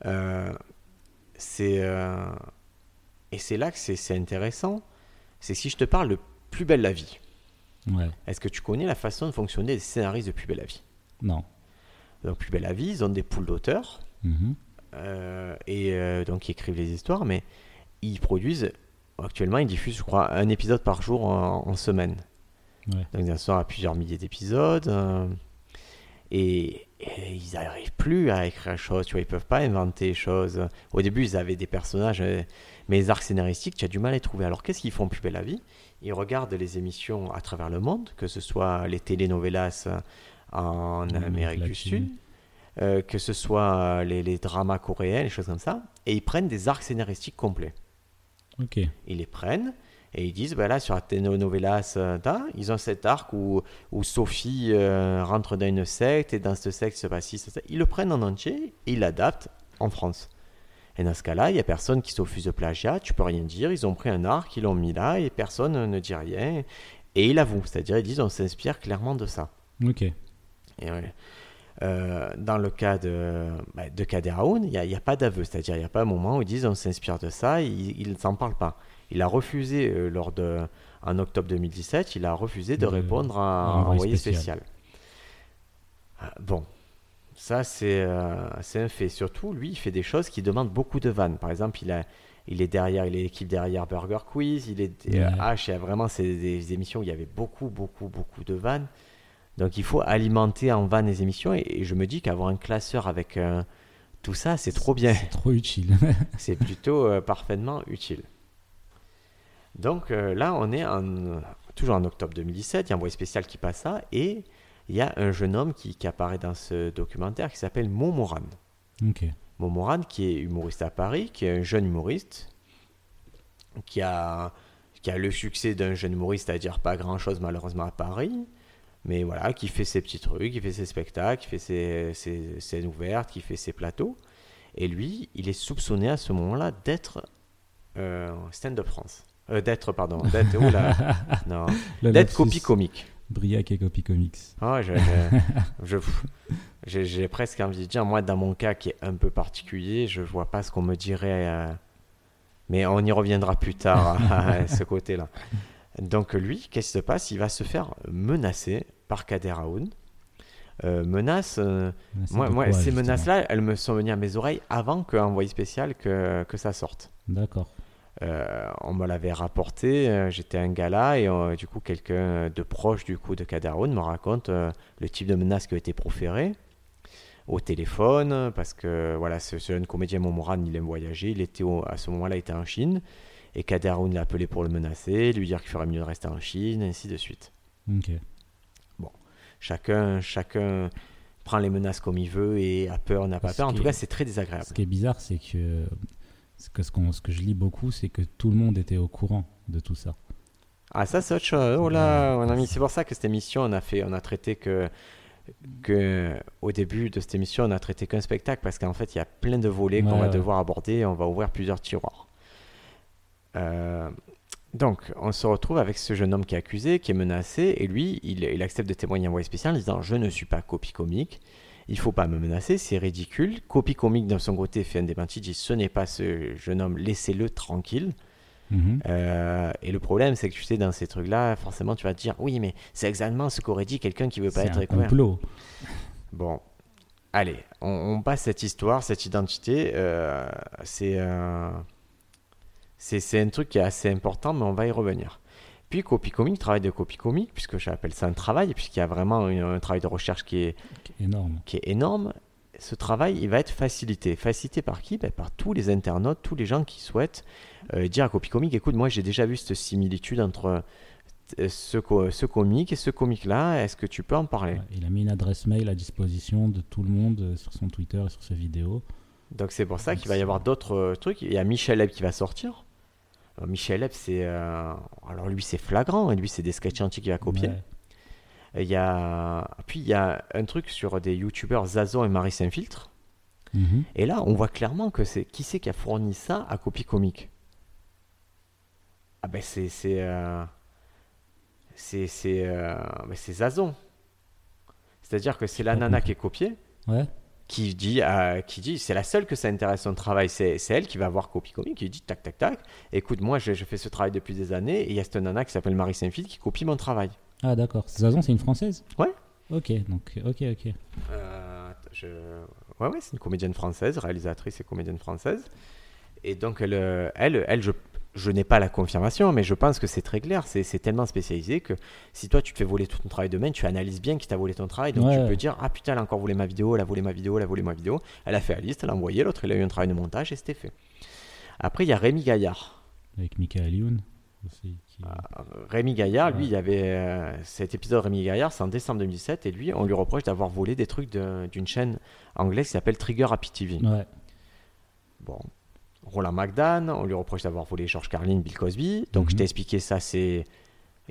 Euh, euh, et c'est là que c'est, c'est intéressant. C'est si je te parle de Plus belle la vie. Ouais. Est-ce que tu connais la façon de fonctionner des scénaristes de Plus belle la vie? Non. Donc, Plus belle la vie, ils ont des poules d'auteurs. Mhm. Euh, et euh, donc ils écrivent les histoires, mais ils produisent, actuellement ils diffusent je crois un épisode par jour en, en semaine. Ouais. Donc ils sont à plusieurs milliers d'épisodes. euh, et, et ils n'arrivent plus à écrire des choses, tu vois, ils peuvent pas inventer des choses. Au début ils avaient des personnages, mais les arcs scénaristiques, tu as du mal à les trouver. Alors qu'est-ce qu'ils font plus belle la vie Ils regardent les émissions à travers le monde, que ce soit les telenovelas en Amérique du Sud, euh, que ce soit les, les dramas coréens, les choses comme ça, et ils prennent des arcs scénaristiques complets. Ok. Ils les prennent et ils disent, bah là, sur euh, da, ils ont cet arc où, où Sophie euh, rentre dans une secte et dans cette secte se passe ci, ça, ça. Ils le prennent en entier et ils l'adaptent en France. Et dans ce cas-là, il n'y a personne qui s'offuse de plagiat, tu peux rien dire, ils ont pris un arc, ils l'ont mis là et personne ne dit rien. Et ils l'avouent, c'est-à-dire ils disent, on s'inspire clairement de ça. Ok. Euh, dans le cas de, bah, de Kader Aoun, il n'y a, il pas d'aveu, c'est-à-dire il n'y a pas un moment où ils disent on s'inspire de ça, ils ils ne s'en parlent pas. Il a refusé, euh, lors de, en octobre 2017, il a refusé de De- répondre à, un envoyé spécial. spécial. Ah, Bon, ça c'est euh, un fait. Surtout, lui, il fait des choses qui demandent beaucoup de vannes. Par exemple, il, a, il est derrière, il est l'équipe derrière Burger Quiz, il est H, il y a vraiment c'est des émissions où il y avait beaucoup, beaucoup, beaucoup de vannes. Donc il faut alimenter en vannes les émissions et, et je me dis qu'avoir un classeur avec euh, tout ça, c'est trop bien. C'est trop utile. c'est plutôt euh, parfaitement utile. Donc euh, là, on est en- toujours en octobre 2017, il y a un envoyé spécial qui passe ça et il y a un jeune homme qui, qui apparaît dans ce documentaire qui s'appelle Momoran. ok. Momoran, qui est humoriste à Paris, qui est un jeune humoriste, qui a, qui a le succès d'un jeune humoriste, c'est-à-dire pas grand-chose malheureusement à Paris, mais voilà, qui fait ses petits trucs, qui fait ses spectacles, qui fait ses, ses scènes ouvertes, qui fait ses plateaux. Et lui, il est soupçonné à ce moment-là d'être euh, stand-up France. Euh, d'être, pardon, d'être, oula, non, d'être copie comique. Briac et Copy Comics. Ah, je, je- je- j'ai, j'ai presque envie de dire, moi, dans mon cas qui est un peu particulier, je vois pas ce qu'on me dirait. euh, mais on y reviendra plus tard à, ce côté-là. Donc, lui, qu'est-ce qui se passe? Il va se faire menacer par Kader Aoun. Euh, menace, euh, moi, de moi, quoi, ces justement? menaces-là, elles me sont venues à mes oreilles avant qu'un envoyé spécial que, que ça sorte. D'accord. Euh, on me l'avait rapporté, euh, j'étais un gala et euh, du coup quelqu'un de proche du coup de Kadaroun me raconte le type de menace qui a été proféré au téléphone parce que voilà ce, ce jeune comédien Momoran il aime voyager, il était au- à ce moment-là il était en Chine et Kadaroun l'a appelé pour le menacer, lui dire qu'il ferait mieux de rester en Chine, ainsi de suite. Ok. Chacun, chacun prend les menaces comme il veut et a peur, n'a pas peur. En tout cas c'est très désagréable. Ce qui est bizarre, c'est que ce que, ce, qu'on- ce que je lis beaucoup, c'est que tout le monde était au courant de tout ça. Ah ça c'est autre chose. Oh là, mon ami, c'est pour ça que cette émission on a fait, on a traité que que au début de cette émission on a traité qu'un spectacle parce qu'en fait il y a plein de volets qu'on va ouais. devoir aborder. On va ouvrir plusieurs tiroirs. Euh, donc on se retrouve avec ce jeune homme qui est accusé, qui est menacé et lui il, il accepte de témoigner en voie spéciale en disant je ne suis pas copie comique. Il faut pas me menacer, c'est ridicule. Copie comique de son côté fait un démenti, dit ce n'est pas ce jeune homme, laissez-le tranquille. Mhm. Euh, et le problème, c'est que tu sais, dans ces trucs-là, forcément, tu vas te dire oui, mais c'est exactement ce qu'aurait dit quelqu'un qui veut pas être un découvert. complot. Bon, allez, on, on passe cette histoire, cette identité. euh, c'est euh, c'est un truc qui est assez important, mais on va y revenir. Puis Copy Comic, travail de Copy Comic, puisque j'appelle ça un travail, puisqu'il y a vraiment une- un travail de recherche qui est, Énorme. qui est énorme. ce travail, il va être facilité. Facilité par qui? Ben, Par tous les internautes, tous les gens qui souhaitent euh, dire à Copy Comic, écoute, moi j'ai déjà vu cette similitude entre euh, ce, co- ce comic et ce comic-là, est-ce que tu peux en parler? Ouais, Il a mis une adresse mail à disposition de tout le monde euh, sur son Twitter et sur ses vidéos. Donc c'est pour ça qu'il va y avoir d'autres trucs. Il y a Michel Ebb qui va sortir. Michel Ebb, c'est... euh, Alors lui, c'est flagrant, et lui, c'est des sketchs entiers qu'il. Ouais. Et il y a... Puis il y a un truc sur des youtubeurs Zazo et Marie Saint-Filtre. Mhm. Et là, on voit clairement que c'est qui c'est qui a fourni ça à Copy Comic. Ah ben c'est c'est euh, c'est c'est euh, ben, Zazon. C'est-à-dire que c'est la nana qui est copiée Ouais. Qui dit euh, qui dit c'est la seule que ça intéresse son travail, c'est elle qui va voir Copy Comic qui dit tac tac tac. Écoute, moi je, je fais ce travail depuis des années et il y a cette nana qui s'appelle Marie Saint-Fil qui copie mon travail. Ah, d'accord. Zazon, c'est une française? Ouais. Ok, donc, ok, ok. Euh, je... Ouais, ouais, c'est une comédienne française, réalisatrice et comédienne française. Et donc, elle, euh, elle, elle je, je n'ai pas la confirmation, mais je pense que c'est très clair. C'est tellement spécialisé que si toi, tu te fais voler tout ton travail de main, tu analyses bien qui t'a volé ton travail. Donc, Ouais. tu peux dire Ah putain, elle a encore volé ma vidéo, elle a volé ma vidéo, elle a volé ma vidéo. Elle a fait la liste, elle a envoyé, l'autre, il a eu un travail de montage et c'était fait. Après, il y a Rémi Gaillard. Avec Michael Youn aussi. qui- Ah. Rémi Gaillard, lui, il y avait euh, cet épisode Rémi Gaillard, c'est en décembre 2017, et lui, on lui reproche d'avoir volé des trucs de- d'une chaîne anglaise qui s'appelle Trigger Happy TV. Ouais. Bon. Roland McDan, on lui reproche d'avoir volé George Carlin, Bill Cosby. Donc Mhm. je t'ai expliqué ça, c'est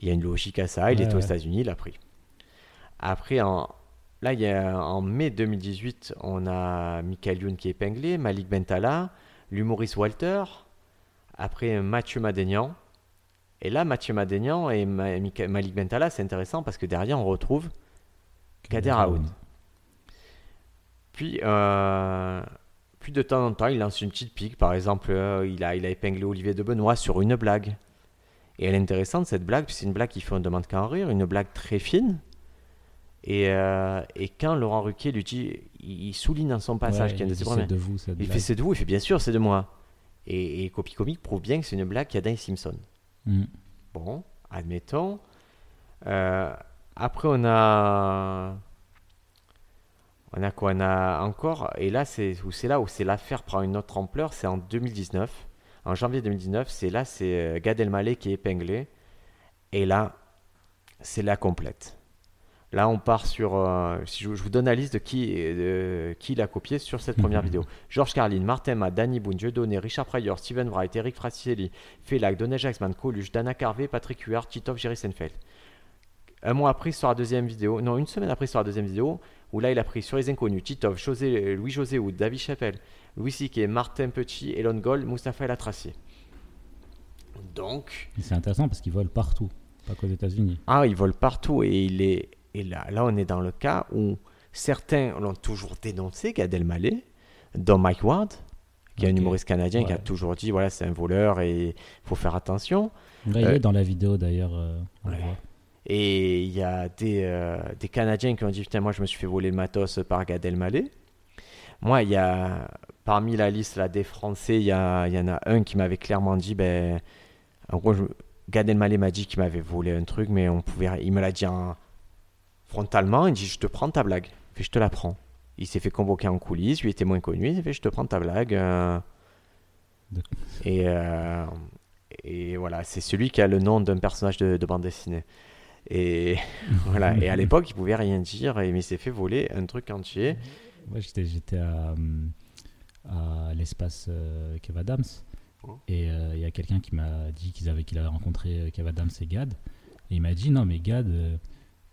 il y a une logique à ça. Il Ouais, est aux. États-Unis, il l'a pris. Après, en, là, il y a, en mai 2018, on a Michael Youn qui est épinglé, Malik Bentala, l'humoriste Walter. Après, Mathieu Madénian. Et là, Mathieu Madénian et Ma- Malik Bentala, c'est intéressant parce que derrière, on retrouve Kader Aoun. Puis, euh, puis de temps en temps, il lance une petite pique. Par exemple, euh, il, a, il a épinglé Olivier de Benoît sur une blague. Et elle est intéressante, cette blague, puis c'est une blague qui fait on ne demande qu'à en rire, une blague très fine. Et, euh, et quand Laurent Ruquier lui dit, il, souligne dans son passage Ouais, qu'il y a de c'est vous, cette Il blague. fait c'est de vous, il fait bien sûr, c'est de moi. Et, et Copy Comic prouve bien que c'est une blague qu'il y a dans les Simpsons. Mm. Bon, admettons. Euh, après, on a. On a quoi On a encore. Et là, c'est où c'est là où c'est l'affaire prend une autre ampleur. C'est en 2019. En janvier 2019, c'est là, c'est euh, Gad Elmaleh qui est épinglé. Et là, c'est la complète. Là, on part sur. euh, si je, je vous donne la liste de qui, euh, qui l'a copié sur cette première vidéo. Georges Carlin, Martin Ma, Danny Boone, Dieudonné, Richard Pryor, Steven Wright, Eric Frasielli, Felac, Donald Jacksman, Coluche, Dana Carvey, Patrick Huard, Titov, Jerry Seinfeld. Un mois après, sur la deuxième vidéo, non, une semaine après, sur la deuxième vidéo, où là, il a pris sur les inconnus Titov, José, Louis-José Houd, David Chappelle, Louis C.K., Martin Petit, Elon Gold, Mustapha El Atracier. Donc, C'est intéressant parce qu'ils volent partout, pas qu'aux États-Unis. ah, il vole partout et il est et là, là on est dans le cas où certains l'ont toujours dénoncé, Gad Elmaleh, dont Mike Ward, qui est un humoriste canadien qui a toujours dit voilà c'est un voleur et il faut faire attention. Là, il Euh, est dans la vidéo d'ailleurs. euh, Ouais. Et il y a des, euh, des Canadiens qui ont dit Putain, moi je me suis fait voler le matos par Gad Elmaleh. Moi, il y a parmi la liste là, des Français, il y, a- il y en a un qui m'avait clairement dit ben, En gros, je- Gad Elmaleh m'a dit qu'il m'avait volé un truc, mais on pouvait, il me l'a dit en- frontalement Il dit Je te prends ta blague. Fait, Je te la prends. Il s'est fait convoquer en coulisses, lui était moins connu. Il fait Je te prends ta blague. euh. Et, euh, et voilà, c'est celui qui a le nom d'un personnage de, de bande dessinée. Et voilà. Et à l'époque, il pouvait rien dire, et- mais il s'est fait voler un truc entier. Ouais, j'étais, j'étais à, hum, à l'espace euh, Kev Adams Oh. et euh, il y a quelqu'un qui m'a dit qu'ils avaient, qu'il avait rencontré euh, Kev Adams et Gad. Et il m'a dit Non, mais Gad, euh,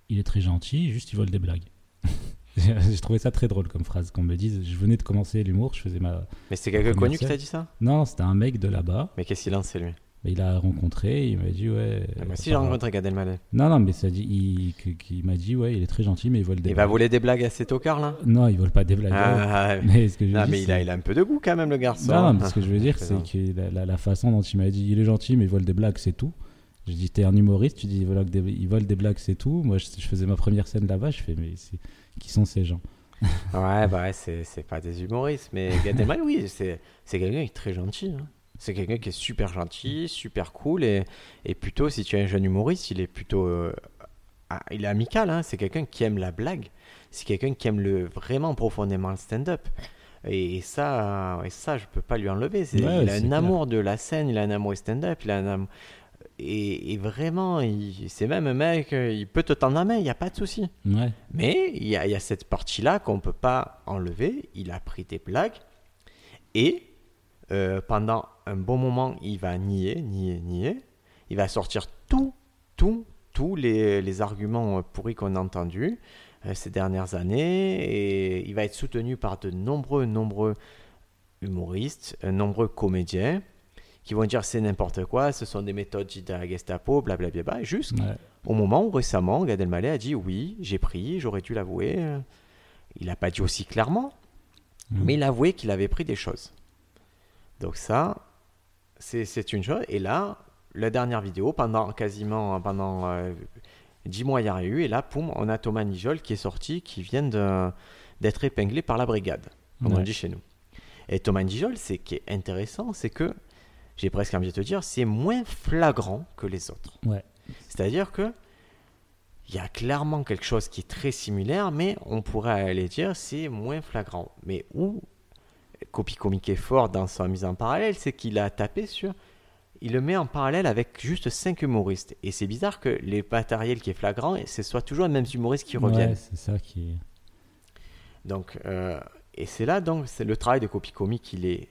il est très gentil, juste il vole des blagues. J'ai trouvé ça très drôle comme phrase qu'on me dise. Je venais de commencer l'humour, je faisais ma. Mais c'est quelqu'un connu qui t'a dit ça? Non, c'était un mec de là-bas. Mais qu'est-ce qu'il sait lui? Il a rencontré, il m'a dit Ouais. Ah, Moi aussi, euh, j'ai rencontré Gad Elmaleh. Non, non, mais ça dit, il, m'a dit Ouais, il est très gentil, mais il vole des Il va voler des blagues à ces tocards là Non, il vole pas des blagues. Ah, Mais ce que je non, dis, mais il a, c'est- il a un peu de goût quand même, le garçon. Non, non, mais ce que je veux dire, C'est que la, la- la façon dont il m'a dit, il est gentil, mais il vole des blagues, c'est tout. Je dis, t'es un humoriste, tu dis, il vole des, il vole des blagues, c'est tout. Moi, je, je faisais ma première scène là-bas, je fais, mais qui sont ces gens? Ouais, bah ouais, c'est c'est pas des humoristes, mais Gad Elmaleh, oui, c'est c'est quelqu'un qui est très gentil. hein. C'est quelqu'un qui est super gentil, super cool, et, et plutôt, si tu es un jeune humoriste, il est plutôt euh, ah, il est amical, hein, c'est quelqu'un qui aime la blague, c'est quelqu'un qui aime le, vraiment profondément le stand-up. Et, ça, et ça, je peux pas lui enlever. Ouais, il a un clair. amour de la scène, il a un amour du stand-up, il a un amour- Et, et vraiment, c'est même un mec, euh, il peut te tendre la main, il n'y a pas de souci. Ouais. Mais il y y a cette partie-là qu'on ne peut pas enlever. Il a pris tes blagues et euh, pendant un bon moment, il va nier, nier, nier. Il va sortir tout, tout, tous les, les arguments pourris qu'on a entendus euh, ces dernières années et il va être soutenu par de nombreux, nombreux humoristes, euh, nombreux comédiens qui vont dire c'est n'importe quoi, ce sont des méthodes de la Gestapo, blablabla, juste Ouais. au moment où récemment Gad Elmaleh a dit oui, j'ai pris, j'aurais dû l'avouer. Il n'a pas dit aussi clairement, Mhm. mais il a avoué qu'il avait pris des choses. Donc ça, c'est une chose. Et là, la dernière vidéo, pendant quasiment pendant euh, 10 mois, il y a eu. Et là, poum, on a Thomas Nijol qui est sorti, qui vient d'être épinglé par la brigade, comme on Ouais. dit chez nous. Et Thomas Nijol, c'est qui est intéressant, c'est que, j'ai presque envie de te dire, c'est moins flagrant que les autres. Ouais. C'est-à-dire que il y a clairement quelque chose qui est très similaire, mais on pourrait aller dire c'est moins flagrant. Mais où Copy Comic est fort dans sa mise en parallèle, c'est qu'il a tapé sur. Il le met en parallèle avec juste 5 humoristes. Et c'est bizarre que les matériels qui est flagrant, ce soit toujours les mêmes humoristes qui reviennent. Ouais, c'est ça qui. Donc, euh, et c'est là donc c'est le travail de copie comique, il est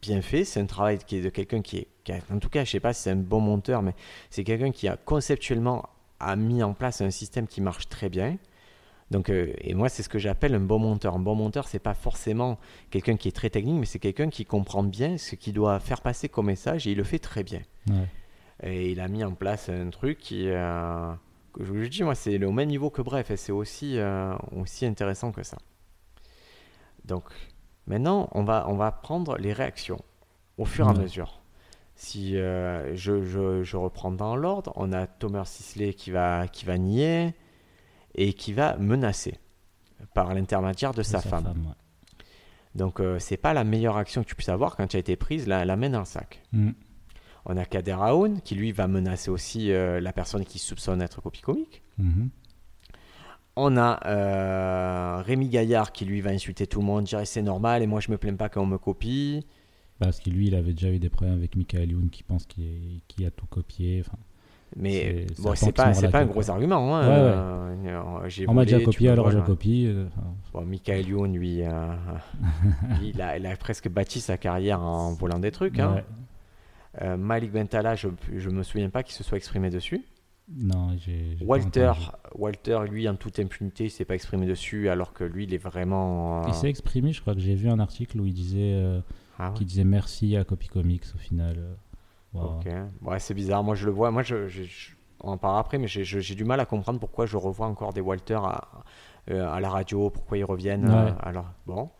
bien fait. C'est un travail qui est de quelqu'un qui est, qui a- en tout cas, je sais pas si c'est un bon monteur, mais c'est quelqu'un qui a conceptuellement a mis en place un système qui marche très bien. Donc, euh, et moi, c'est ce que j'appelle un bon monteur. Un bon monteur, c'est pas forcément quelqu'un qui est très technique, mais c'est quelqu'un qui comprend bien ce qu'il doit faire passer comme message et il le fait très bien. Ouais. Et il a mis en place un truc qui, euh, que je vous dis, moi, c'est au même niveau que Bref, et c'est aussi, euh, aussi intéressant que ça. Donc, maintenant, on va, on va prendre les réactions au fur et à mesure. Si je, je, je reprends dans l'ordre, on a Thomas Sisley qui va, qui va nier et qui va menacer par l'intermédiaire de sa, femme. ouais. Donc, euh, c'est pas la meilleure action que tu puisses avoir quand tu as été prise la, la dans le sac. Mm. On a Kader Aoun qui lui va menacer aussi euh, la personne qui soupçonne être copie comique. Mhm. On a euh, Rémi Gaillard qui lui va insulter tout le monde, dire c'est normal et moi je me plains pas quand on me copie. Parce que lui, il avait déjà eu des problèmes avec Michael Youn qui pense qu'il a tout copié. Enfin, Mais C'est- bon, c'est pas, qu'il c'est pas un gros quoi. argument. hein. Ouais, ouais. Euh, j'ai on m'a déjà copié, alors je voles. copie. euh, Bon, Michael Youn, lui, euh, il, a, il a presque bâti sa carrière en volant des trucs. hein. ouais. Euh, Malik Bentala, je, je me souviens pas qu'il se soit exprimé dessus. Non, j'ai. j'ai Walter. Walter, lui, en toute impunité, il s'est pas exprimé dessus, alors que lui, il est vraiment. Il s'est exprimé, je crois que j'ai vu un article où il disait, Ah ouais. qui disait merci à Copy Comics au final. Ok. Ouais, c'est bizarre. Moi, je le vois. Moi, je, je- je- on en parlera après, mais j'ai- du mal à comprendre pourquoi je revois encore des Walter à, euh, à la radio, pourquoi ils reviennent. euh, Ouais. alors, bon.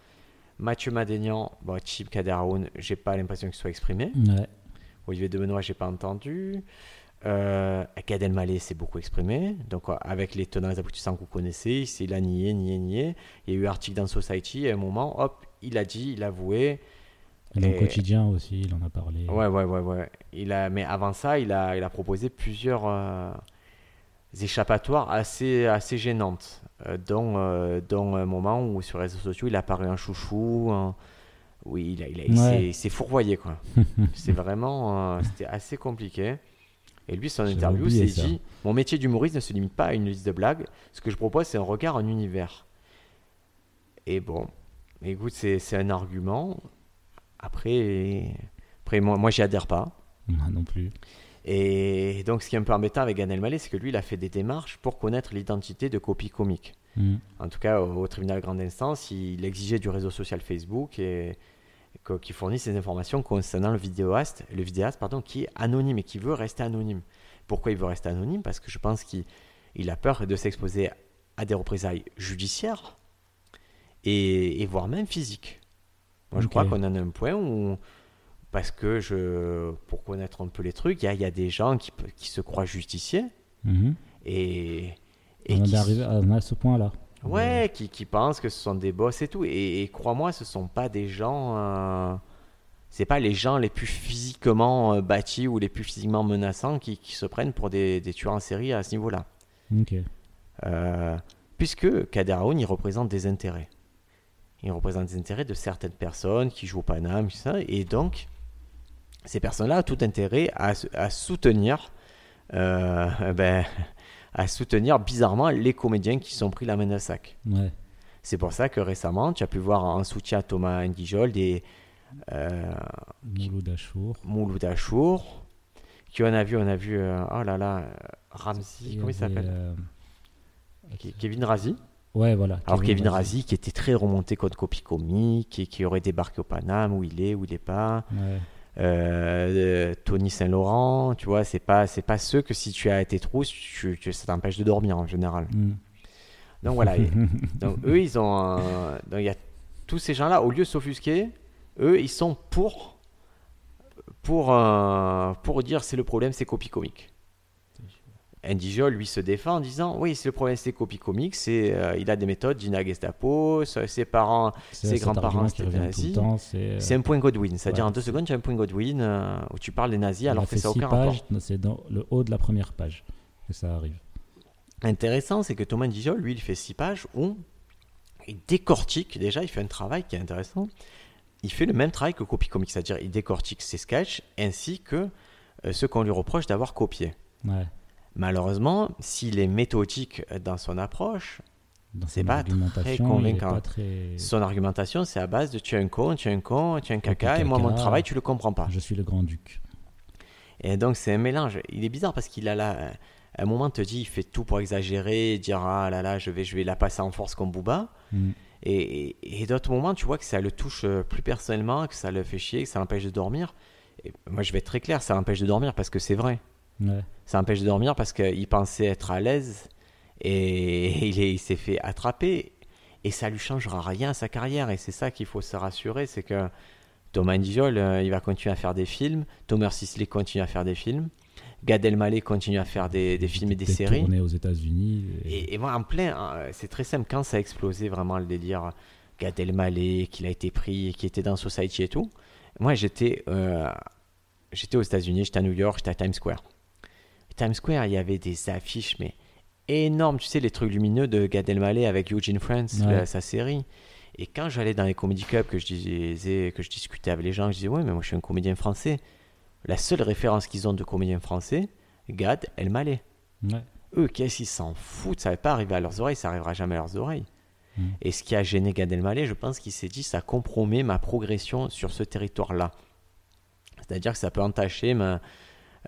Mathieu Madénian, bon, Chip Kaderoun, j'ai pas l'impression qu'il soit exprimé. Ouais. Olivier de Benoît, j'ai pas entendu. Euh, Gad Elmaleh s'est beaucoup exprimé. Donc, euh, avec les tenants et les aboutissants que vous connaissez, il a nié, nié, nié. Il y a eu article dans Society, et à un moment, hop, il a dit, il a avoué. Dans le quotidien aussi, il en a parlé. Ouais, ouais, ouais, ouais. Il a, mais avant ça, il a, il a proposé plusieurs euh, échappatoires assez, assez gênantes, euh, dont, euh, dont un moment où sur les réseaux sociaux, il a apparu un chouchou. un- Oui, il, a, il, a- il Ouais. s'est- fourvoyé, quoi. c'est vraiment, euh, c'était assez compliqué. Et lui, son interview, c'est dit Mon métier d'humoriste ne se limite pas à une liste de blagues. Ce que je propose, c'est un regard en univers. Et bon, écoute, c'est c'est un argument. Après, après moi, moi j'y adhère pas. Moi non plus. Et donc, ce qui est un peu embêtant avec Gad Elmaleh, c'est que lui, il a fait des démarches pour connaître l'identité de copie comique. Mm. En tout cas, au, au tribunal grande instance, il exigeait du réseau social Facebook et, que- qui fournisse des informations concernant le vidéaste, le vidéaste pardon, qui est anonyme et qui veut rester anonyme. Pourquoi il veut rester anonyme? Parce que je pense qu'il il a peur de s'exposer à des représailles judiciaires et, et voire même physiques. Moi, je crois qu'on en a un point où, parce que je, pour connaître un peu les trucs, il y a, il y a des gens qui, se croient justiciers Mhm. et, et on, qui, est arrivé à, on ce point-là. Ouais, qui, qui pensent que ce sont des boss et tout. Et, et crois-moi, ce sont pas des gens. euh, c'est pas les gens les plus physiquement euh, bâtis ou les plus physiquement menaçants qui, qui se prennent pour des, des tueurs en série à ce niveau-là. Euh, puisque Kader Aoun, il représente des intérêts. Il représente des intérêts de certaines personnes qui jouent au Paname, tout ça, et donc ces personnes-là ont tout intérêt à, à soutenir, euh, ben, à soutenir bizarrement les comédiens qui sont pris la main dans le sac. Ouais. C'est pour ça que récemment, tu as pu voir en soutien à Thomas Ndijol des euh, Mouloud Achour. Mouloud Achour, qui on a vu, on a vu, euh, oh là là, Ramsey, comment il s'appelle? euh, Ke- Kevin Razi. Ouais, voilà. Alors Kevin Razi. Razi, qui était très remonté contre Copy Comique et qui aurait débarqué au Paname, où il est, où il n'est pas. Ouais. Euh, euh, Tony Saint-Laurent, tu vois, c'est pas, c'est pas ceux que si tu as été trousse, tu, tu- ça t'empêche de dormir en général. Mm. Donc voilà. donc eux, ils ont, un- donc il y a tous ces gens-là, au lieu de s'offusquer, eux, ils sont pour, pour, euh, pour dire c'est le problème, c'est Copy Comique. Jol, lui, se défend en disant Oui, c'est le problème, c'est Copy Comique, c'est, euh, il a des méthodes, Gina Gestapo, ses parents, Ses grands-parents, argument qui c'était revient tout le nazi. temps. C'est euh, c'est un point Godwin. C'est-à-dire ouais, en deux secondes, tu as un point Godwin euh, où tu parles des nazis alors que ça n'a aucun rapport. C'est dans le haut de la première page que ça arrive. Intéressant, c'est que Thomas Dijol, lui, il fait six pages où il décortique, déjà, il fait un travail qui est intéressant. Il fait le même travail que Copy Comics, c'est-à-dire il décortique ses sketchs ainsi que euh, ce qu'on lui reproche d'avoir copié. Ouais. Malheureusement, s'il est méthodique dans son approche, Dans C'est pas très convaincant. pas très- son argumentation, c'est à base de tu es un con, tu es un con, tu es un caca, et moi, mon travail, tu le comprends pas. Je suis le grand duc. Et donc c'est un mélange. Il est bizarre parce qu'il a là, à un moment te dit, il fait tout pour exagérer, dire ah là là, je vais, je vais la passer en force comme Booba. Mm. Et, et, et d'autres moments, tu vois que ça le touche euh, plus personnellement, que ça le fait chier, que ça l'empêche de dormir. Et moi, je vais être très clair, ça l'empêche de dormir parce que c'est vrai. Ouais. Ça l'empêche de dormir parce qu'il pensait être à l'aise et il est- il s'est fait attraper. Et ça lui changera rien à sa carrière. Et c'est ça qu'il faut se rassurer, c'est que Thomas Ndiol, euh, il va continuer à faire des films. Thomas Sisley continue à faire des films. Gad Elmaleh continue à faire des, des films et des séries. tournées aux États-Unis. et- Et, et moi, en plein, euh, c'est très simple, quand ça a explosé vraiment le délire Gad Elmaleh, qu'il a été pris, qui était dans Society et tout, moi j'étais euh, j'étais aux États-Unis, j'étais à New York, j'étais à Times Square. Times Square, il y avait des affiches, mais énormes, tu sais, les trucs lumineux de Gad Elmaleh avec Eugene Friends, Ouais. la- sa série. Et quand j'allais dans les comedy clubs, que je disais, que je discutais avec les gens, je disais, ouais, mais moi je suis un comédien français. La seule référence qu'ils ont de comédien français, Gad Elmaleh Ouais. eux, qu'est-ce qu'ils s'en foutent? Ça va pas arriver à leurs oreilles, ça arrivera jamais à leurs oreilles. Mm. Et ce qui a gêné Gad Elmaleh, je pense qu'il s'est dit, ça compromet ma progression sur ce territoire-là. C'est-à-dire que ça peut entacher ma,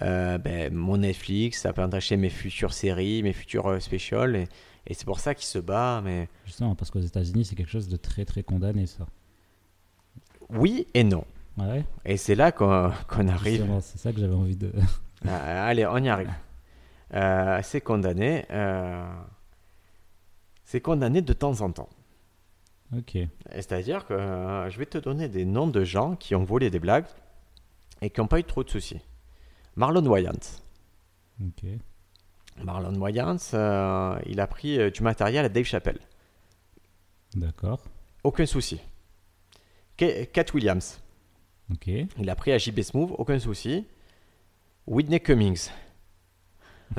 euh, ben, mon Netflix, ça peut entacher mes futures séries, mes futurs euh, specials, et, et c'est pour ça qu'il se bat. Mais Justement, parce qu'aux États-Unis, c'est quelque chose de très très condamné, ça. oui et non. Ouais? Et c'est là qu'on arrive. C'est ça que j'avais envie de. Ah, allez, on y arrive. Euh, c'est condamné. euh, c'est condamné de temps en temps. Ok. C'est-à-dire que je vais te donner des noms de gens qui ont volé des blagues et qui n'ont pas eu trop de soucis. Marlon Wayans. Ok. Marlon Wayans, euh, il a pris euh, du matériel à Dave Chappelle. D'accord. Aucun souci. Cat Williams. Ok. Il a pris à JB Smooth, aucun souci. Whitney Cummings.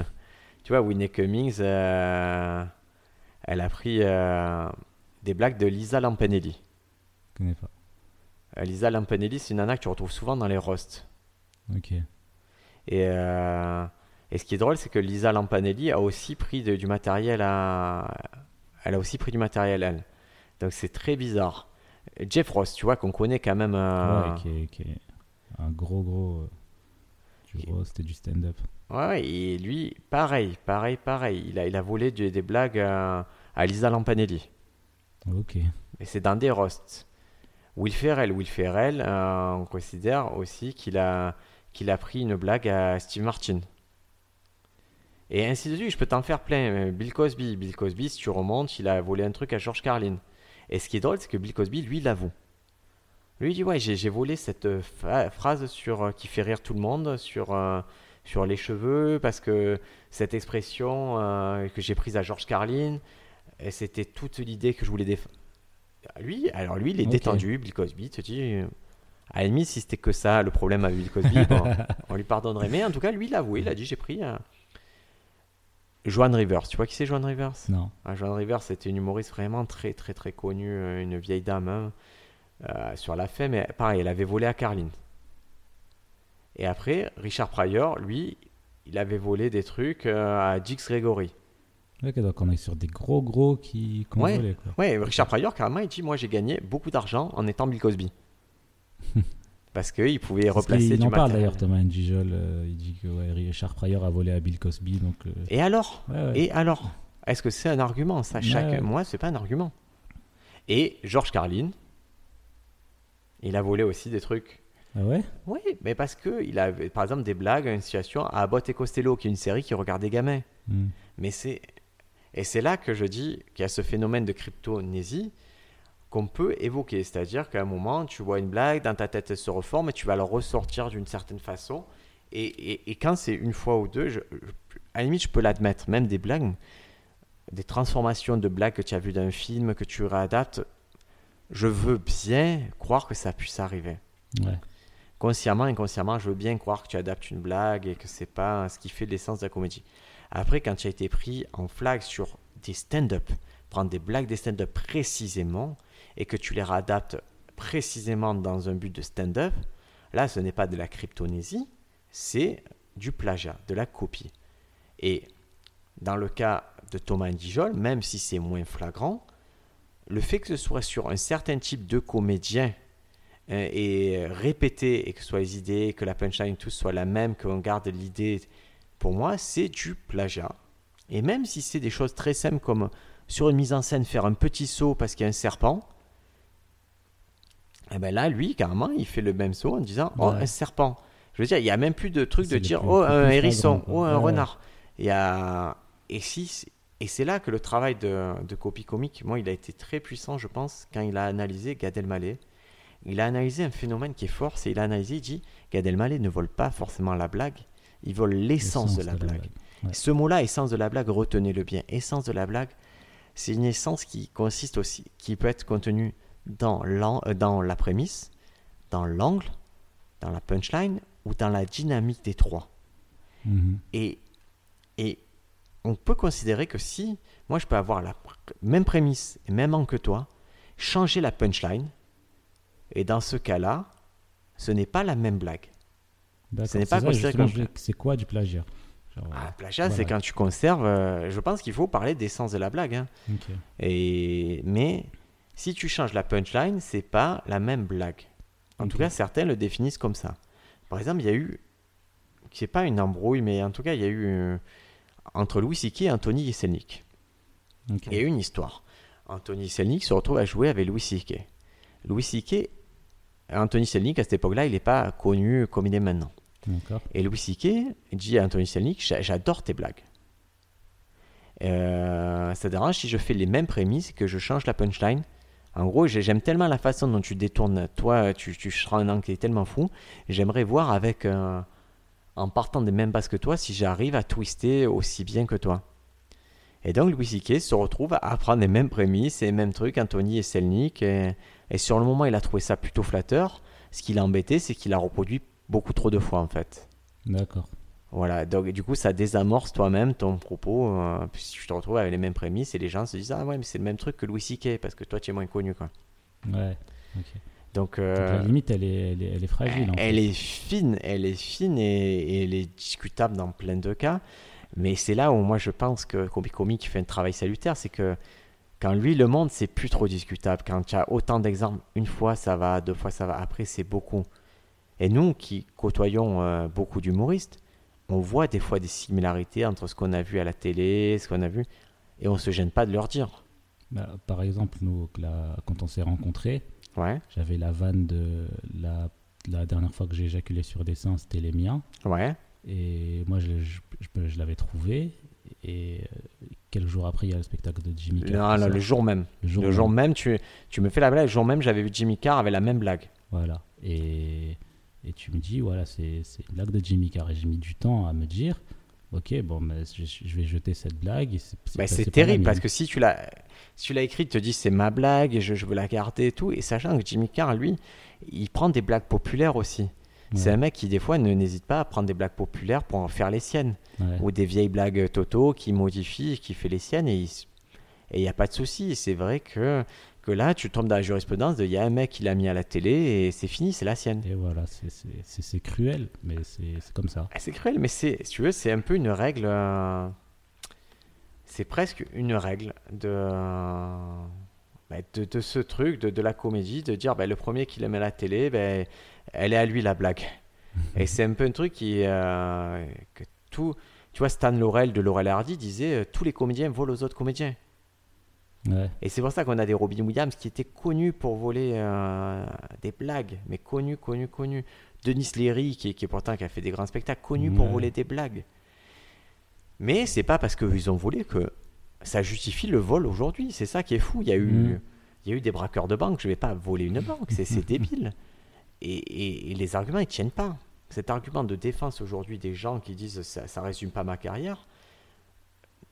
tu vois, Whitney Cummings, euh, elle a pris euh, des blagues de Lisa Lampanelli. Je connais pas. Lisa Lampanelli, c'est une nana que tu retrouves souvent dans les roasts. Ok. Et, euh, et ce qui est drôle, c'est que Lisa Lampanelli a aussi pris de- du matériel à. Elle a aussi pris du matériel, elle. Donc c'est très bizarre. Jeff Ross, tu vois, qu'on connaît quand même. euh, Ouais, qui est, qui est un gros gros. euh, Du Qui- gros, c'était du stand-up. Ouais, ouais, et lui, pareil, pareil, pareil. Il a, il a volé du- des blagues à, à Lisa Lampanelli. Ok. Et c'est dans des roasts. Will Ferrell, Will Ferrell, euh, on considère aussi qu'il a, qu'il a pris une blague à Steve Martin. Et ainsi de suite, je peux t'en faire plein. Euh, Bill Cosby, Bill Cosby, si tu remontes, il a volé un truc à George Carlin. Et ce qui est drôle, c'est que Bill Cosby, lui, l'avoue. Lui, il dit Ouais, j'ai volé cette euh, phrase sur, euh, qui fait rire tout le monde sur, euh, sur les cheveux, parce que cette expression euh, que j'ai prise à George Carlin, c'était toute l'idée que je voulais défendre. Lui, alors lui, il est détendu, Bill Cosby, te dit. Euh, À la limite, si c'était que ça le problème avec Bill Cosby, bon, on lui pardonnerait. Mais en tout cas, lui, il a avoué, il a dit J'ai pris. un- Joan Rivers. Tu vois qui c'est Joan Rivers? Non. Ah, Joan Rivers, c'était une humoriste vraiment très, très, très connue, euh, une vieille dame hein, euh, sur la femme. Mais pareil, elle avait volé à Carline. Et après, Richard Pryor, lui, il avait volé des trucs euh, à Dix Gregory. Ok, donc on est sur des gros gros qui, qui Ouais. volé, quoi. Ouais, Richard Pryor, carrément, il dit Moi, j'ai gagné beaucoup d'argent en étant Bill Cosby. Parce qu'il pouvait Parce replacer qu'il du en parle d'ailleurs, Thomas Njijol. euh, il dit que ouais, Richard Pryor a volé à Bill Cosby. Donc, euh, Et alors? Ouais, ouais. Et alors? Est-ce que c'est un argument ça? Chaque... Moi, c'est pas un argument. Et George Carlin, il a volé aussi des trucs. Ah ouais? Oui, mais parce que il avait, par exemple, des blagues, une situation à Abbott et Costello, qui est une série qui regarde des gamins. Hmm. Mais c'est et c'est là que je dis qu'il y a ce phénomène de cryptonésie qu'on peut évoquer, c'est-à-dire qu'à un moment tu vois une blague dans ta tête elle se reforme et tu vas la ressortir d'une certaine façon et, et- et quand c'est une fois ou deux, je- je- à la limite je peux l'admettre, même des blagues, des transformations de blagues que tu as vues d'un film que tu réadaptes, je veux bien croire que ça puisse arriver Ouais. consciemment, inconsciemment, je veux bien croire que tu adaptes une blague et que c'est pas ce qui fait l'essence de la comédie. Après, quand tu as été pris en flag sur des stand-up, prendre des blagues des stand-up précisément et que tu les réadaptes précisément dans un but de stand-up, là, ce n'est pas de la cryptonésie, c'est du plagiat, de la copie. Et dans le cas de Thomas Dijol, même si c'est moins flagrant, le fait que ce soit sur un certain type de comédien euh, et répéter et que ce soit les idées, que la punchline tout soit la même, qu'on garde l'idée, pour moi, c'est du plagiat. Et même si c'est des choses très simples comme sur une mise en scène faire un petit saut parce qu'il y a un serpent, et ben là, lui, carrément, il fait le même saut en disant Oh, Ouais. un serpent. Je veux dire, il n'y a même plus de truc de dire Oh, un hérisson, oh, un Ouais, renard. Il y a... Et si et c'est là que le travail de, de copie comique, moi, il a été très puissant, je pense, quand il a analysé Gad Elmaleh. Il a analysé un phénomène qui est fort, c'est il a analysé, il dit Gad Elmaleh ne vole pas forcément la blague, il vole l'essence de la blague. Ouais. Ce mot-là, essence de la blague, retenez-le bien. Essence de la blague, c'est une essence qui consiste aussi, qui peut être contenue dans, euh, dans la prémisse, dans l'angle, dans la punchline ou dans la dynamique des trois. Mhm. Et, et on peut considérer que si moi je peux avoir la même prémisse et même angle que toi, changer la punchline, et dans ce cas-là, ce n'est pas la même blague. N'est c'est pas considéré comme quoi du plagiat? Genre, Ah, plagiat, voilà. c'est quand tu conserves. euh, je pense qu'il faut parler d'essence de la blague. hein. Et, mais si tu changes la punchline, c'est pas la même blague. En tout cas, certains le définissent comme ça. Par exemple, il y a eu, c'est pas une embrouille, mais en tout cas, il y a eu euh, entre Louis C.K. et Anthony Jeselnik. Ok. Il y a eu une histoire. Anthony Jeselnik se retrouve à jouer avec Louis C.K. Louis C.K. Anthony Jeselnik, à cette époque-là, il n'est pas connu comme il est maintenant. Et Louis C.K. dit à Anthony J'a- J'adore tes blagues. Euh, ça dérange si je fais les mêmes prémices et que je change la punchline En gros, j'ai- j'aime tellement la façon dont tu détournes. Toi, tu, tu seras un est tellement fou. J'aimerais voir avec. euh, en partant des mêmes bases que toi, si j'arrive à twister aussi bien que toi. Et donc, Louis C.K. se retrouve à prendre les mêmes prémices et les mêmes trucs, Anthony et Selnick. Et, et sur le moment, il a trouvé ça plutôt flatteur. Ce qui l'a embêté, c'est qu'il a reproduit beaucoup trop de fois, en fait. D'accord. Voilà, donc du coup, ça désamorce toi-même ton propos. Euh, puis si tu te retrouves avec les mêmes prémices et les gens se disent Ah ouais, mais c'est le même truc que Louis C.K. parce que toi, tu es moins connu. Quoi. Ouais. ok. Donc, euh, la limite, elle est, elle est, elle est fragile. elle est fine, elle est fine et, et elle est discutable dans plein de cas. Mais c'est là où moi je pense que Comic Comic fait un travail salutaire, c'est que quand lui le montre, c'est plus trop discutable. Quand tu as autant d'exemples, une fois ça va, deux fois ça va, après c'est beaucoup. Et nous qui côtoyons euh, beaucoup d'humoristes, on voit des fois des similarités entre ce qu'on a vu à la télé, ce qu'on a vu, et on se gêne pas de leur dire. Bah, par exemple, nous, quand on s'est rencontrés, Ouais, j'avais la vanne de la, la dernière fois que j'ai éjaculé sur des seins, c'était les miens. ouais, Et moi, je, je, je- je l'avais trouvé. Et euh, quelques jours après, il y a le spectacle de Jimmy Carr. non, non, le jour même. Le jour le même. jour même, tu, tu me fais la blague, le jour même, j'avais vu Jimmy Carr avec la même blague. Voilà. Et, et tu me dis, voilà, c'est une blague de Jimmy Carr. Et j'ai mis du temps à me dire, ok, bon, mais je, je vais jeter cette blague. c'est- Bah, terrible parce que si tu l'as si tu l'as écrit, tu te dis c'est ma blague et je, je veux la garder et tout. Et sachant que Jimmy Carr, lui, il prend des blagues populaires aussi. C'est un mec qui, des fois, ne n'hésite pas à prendre des blagues populaires pour en faire les siennes. Ouais. Ou des vieilles blagues Toto qui modifie, qui fait les siennes. Et il et il n'y a pas de souci. C'est vrai que, que là, tu tombes dans la jurisprudence de il y a un mec qui l'a mis à la télé et c'est fini, c'est la sienne. Et voilà, c'est- cruel, mais c'est comme ça. Ah, C'est cruel, mais c'est, si tu veux, c'est un peu une règle. euh, C'est presque une règle de, euh, bah, de, de ce truc, de, de la comédie, de dire bah, le premier qui la met à la télé, ben, elle est à lui la blague. Et c'est un peu un truc qui. euh, que tout, tu vois, Stan Laurel de Laurel Hardy disait tous les comédiens volent aux autres comédiens. Ouais. Et c'est pour ça qu'on a des Robin Williams qui étaient connus pour voler euh, des blagues, mais connus, connus, connus. Denis Leary, qui, qui est pourtant qui a fait des grands spectacles, connu pour voler des blagues. Mais c'est pas parce qu'ils ont volé que ça justifie le vol aujourd'hui. C'est ça qui est fou. Il y a eu, Mm. il y a eu des braqueurs de banque. Je vais pas voler une banque. C'est c'est débile. Et, et- et les arguments, ils tiennent pas. Cet argument de défense aujourd'hui des gens qui disent ça, ça résume pas ma carrière.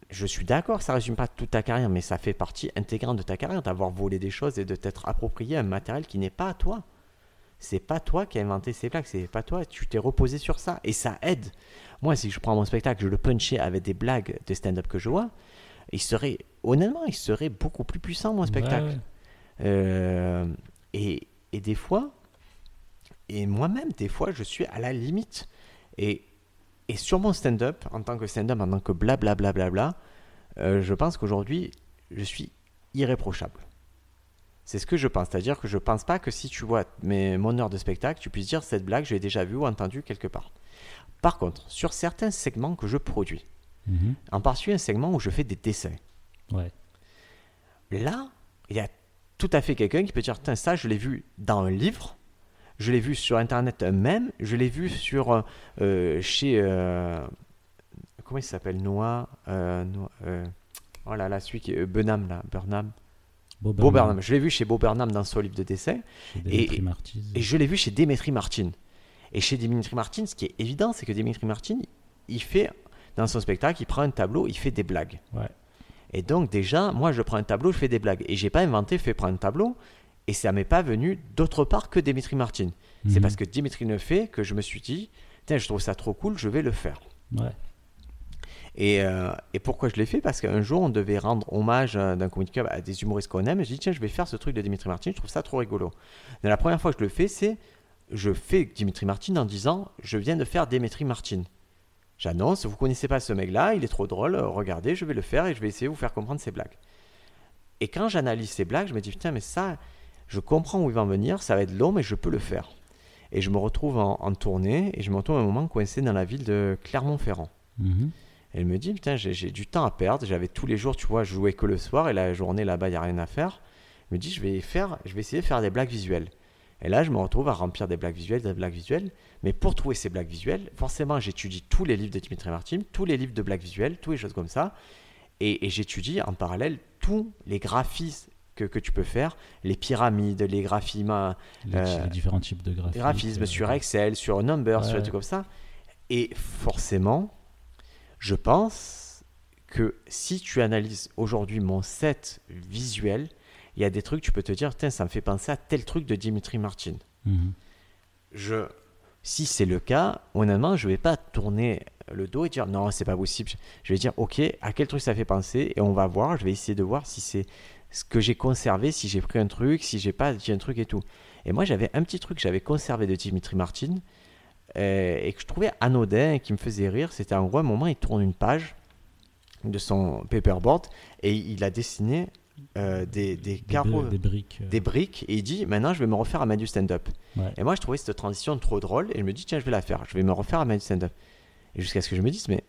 Je suis d'accord, ça résume pas toute ta carrière, mais ça fait partie intégrante de ta carrière d'avoir volé des choses et de t'être approprié un matériel qui n'est pas à toi. C'est pas toi qui as inventé ces blagues, c'est pas toi, tu t'es reposé sur ça et ça aide. Moi, si je prends mon spectacle, je le punchais avec des blagues de stand-up que je vois, il serait, honnêtement, il serait beaucoup plus puissant mon spectacle. Ouais, ouais. Euh, et, et des fois, et moi-même, des fois, je suis à la limite. Et, et sur mon stand-up, en tant que stand-up, en tant que blablabla, bla, bla, bla, euh, je pense qu'aujourd'hui, je suis irréprochable. C'est ce que je pense. C'est-à-dire que je pense pas que si tu vois mes, mon heure de spectacle, tu puisses dire cette blague, je l'ai déjà vue ou entendue quelque part. Par contre, sur certains segments que je produis, Mhm. en particulier un segment où je fais des dessins, Ouais. Là, il y a tout à fait quelqu'un qui peut dire ça, je l'ai vu dans un livre, je l'ai vu sur Internet même, je l'ai vu sur euh, chez. euh, comment il s'appelle Noah. Euh, Noah euh, oh là là, celui qui est. euh, Benham, là. Burnham. Bob Beau Burnham, Burnham. Je l'ai vu chez Beau Burnham dans son livre de dessin. chez et-. Et je l'ai vu chez Dimitri Martin. Et chez Dimitri Martin, ce qui est évident, c'est que Dimitri Martin, il fait, dans son spectacle, il prend un tableau, il fait des blagues. Ouais. Et donc, déjà, moi, je prends un tableau, je fais des blagues. Et j'ai pas inventé, fait prendre un tableau. Et ça m'est pas venu d'autre part que Dimitri Martin. C'est Mhm. parce que Dimitri le fait que je me suis dit, tiens, je trouve ça trop cool, je vais le faire. Ouais. Et, euh, et pourquoi je l'ai fait? Parce qu'un jour, on devait rendre hommage euh, d'un club à des humoristes qu'on aime. Et je dis, tiens, je vais faire ce truc de Dimitri Martin, je trouve ça trop rigolo. Mais la première fois que je le fais, c'est je fais Dimitri Martin en disant, je viens de faire Dimitri Martin. J'annonce, vous connaissez pas ce mec-là, il est trop drôle, euh, regardez, je vais le faire et je vais essayer de vous faire comprendre ses blagues. Et quand j'analyse ces blagues, je me dis, putain, mais ça, je comprends où il va en venir, ça va être long, mais je peux le faire. Et je me retrouve en, en tournée et je me retrouve à un moment coincé dans la ville de Clermont-Ferrand. Mhm. Elle me dit, putain, j'ai j'ai du temps à perdre. J'avais tous les jours, tu vois, je jouais que le soir et la journée là-bas, il n'y a rien à faire. Elle me dit, je vais, faire, je vais essayer de faire des blagues visuelles. Et là, je me retrouve à remplir des blagues visuelles, des blagues visuelles. Mais pour trouver ces blagues visuelles, forcément, j'étudie tous les livres de Dimitri Martin, tous les livres de blagues visuelles, toutes les choses comme ça. Et, et j'étudie en parallèle tous les graphismes que, que tu peux faire, les pyramides, les graphismes, Les, Euh, les différents types de graphismes. graphismes euh, sur Excel, sur Number, sur des trucs comme ça. Et forcément, je pense que si tu analyses aujourd'hui mon set visuel, il y a des trucs, tu peux te dire, tiens, ça me fait penser à tel truc de Dimitri Martin. mhm. Je, si c'est le cas, honnêtement, je vais pas tourner le dos et dire non, c'est pas possible. Je vais dire, ok, à quel truc ça fait penser et on va voir. Je vais essayer de voir si c'est ce que j'ai conservé, si j'ai pris un truc, si j'ai pas dit un truc et tout. Et moi, j'avais un petit truc que j'avais conservé de Dimitri Martin euh, et que je trouvais anodin et qui me faisait rire. C'était en gros un moment, il tourne une page de son paperboard et il a dessiné euh, des, des Des, carreaux, des briques. euh, des briques et il dit maintenant je vais me refaire à main du stand-up. Ouais. Et moi je trouvais cette transition trop drôle et je me dis tiens je vais la faire, je vais me refaire à main du stand-up. Et jusqu'à ce que je me dise mais,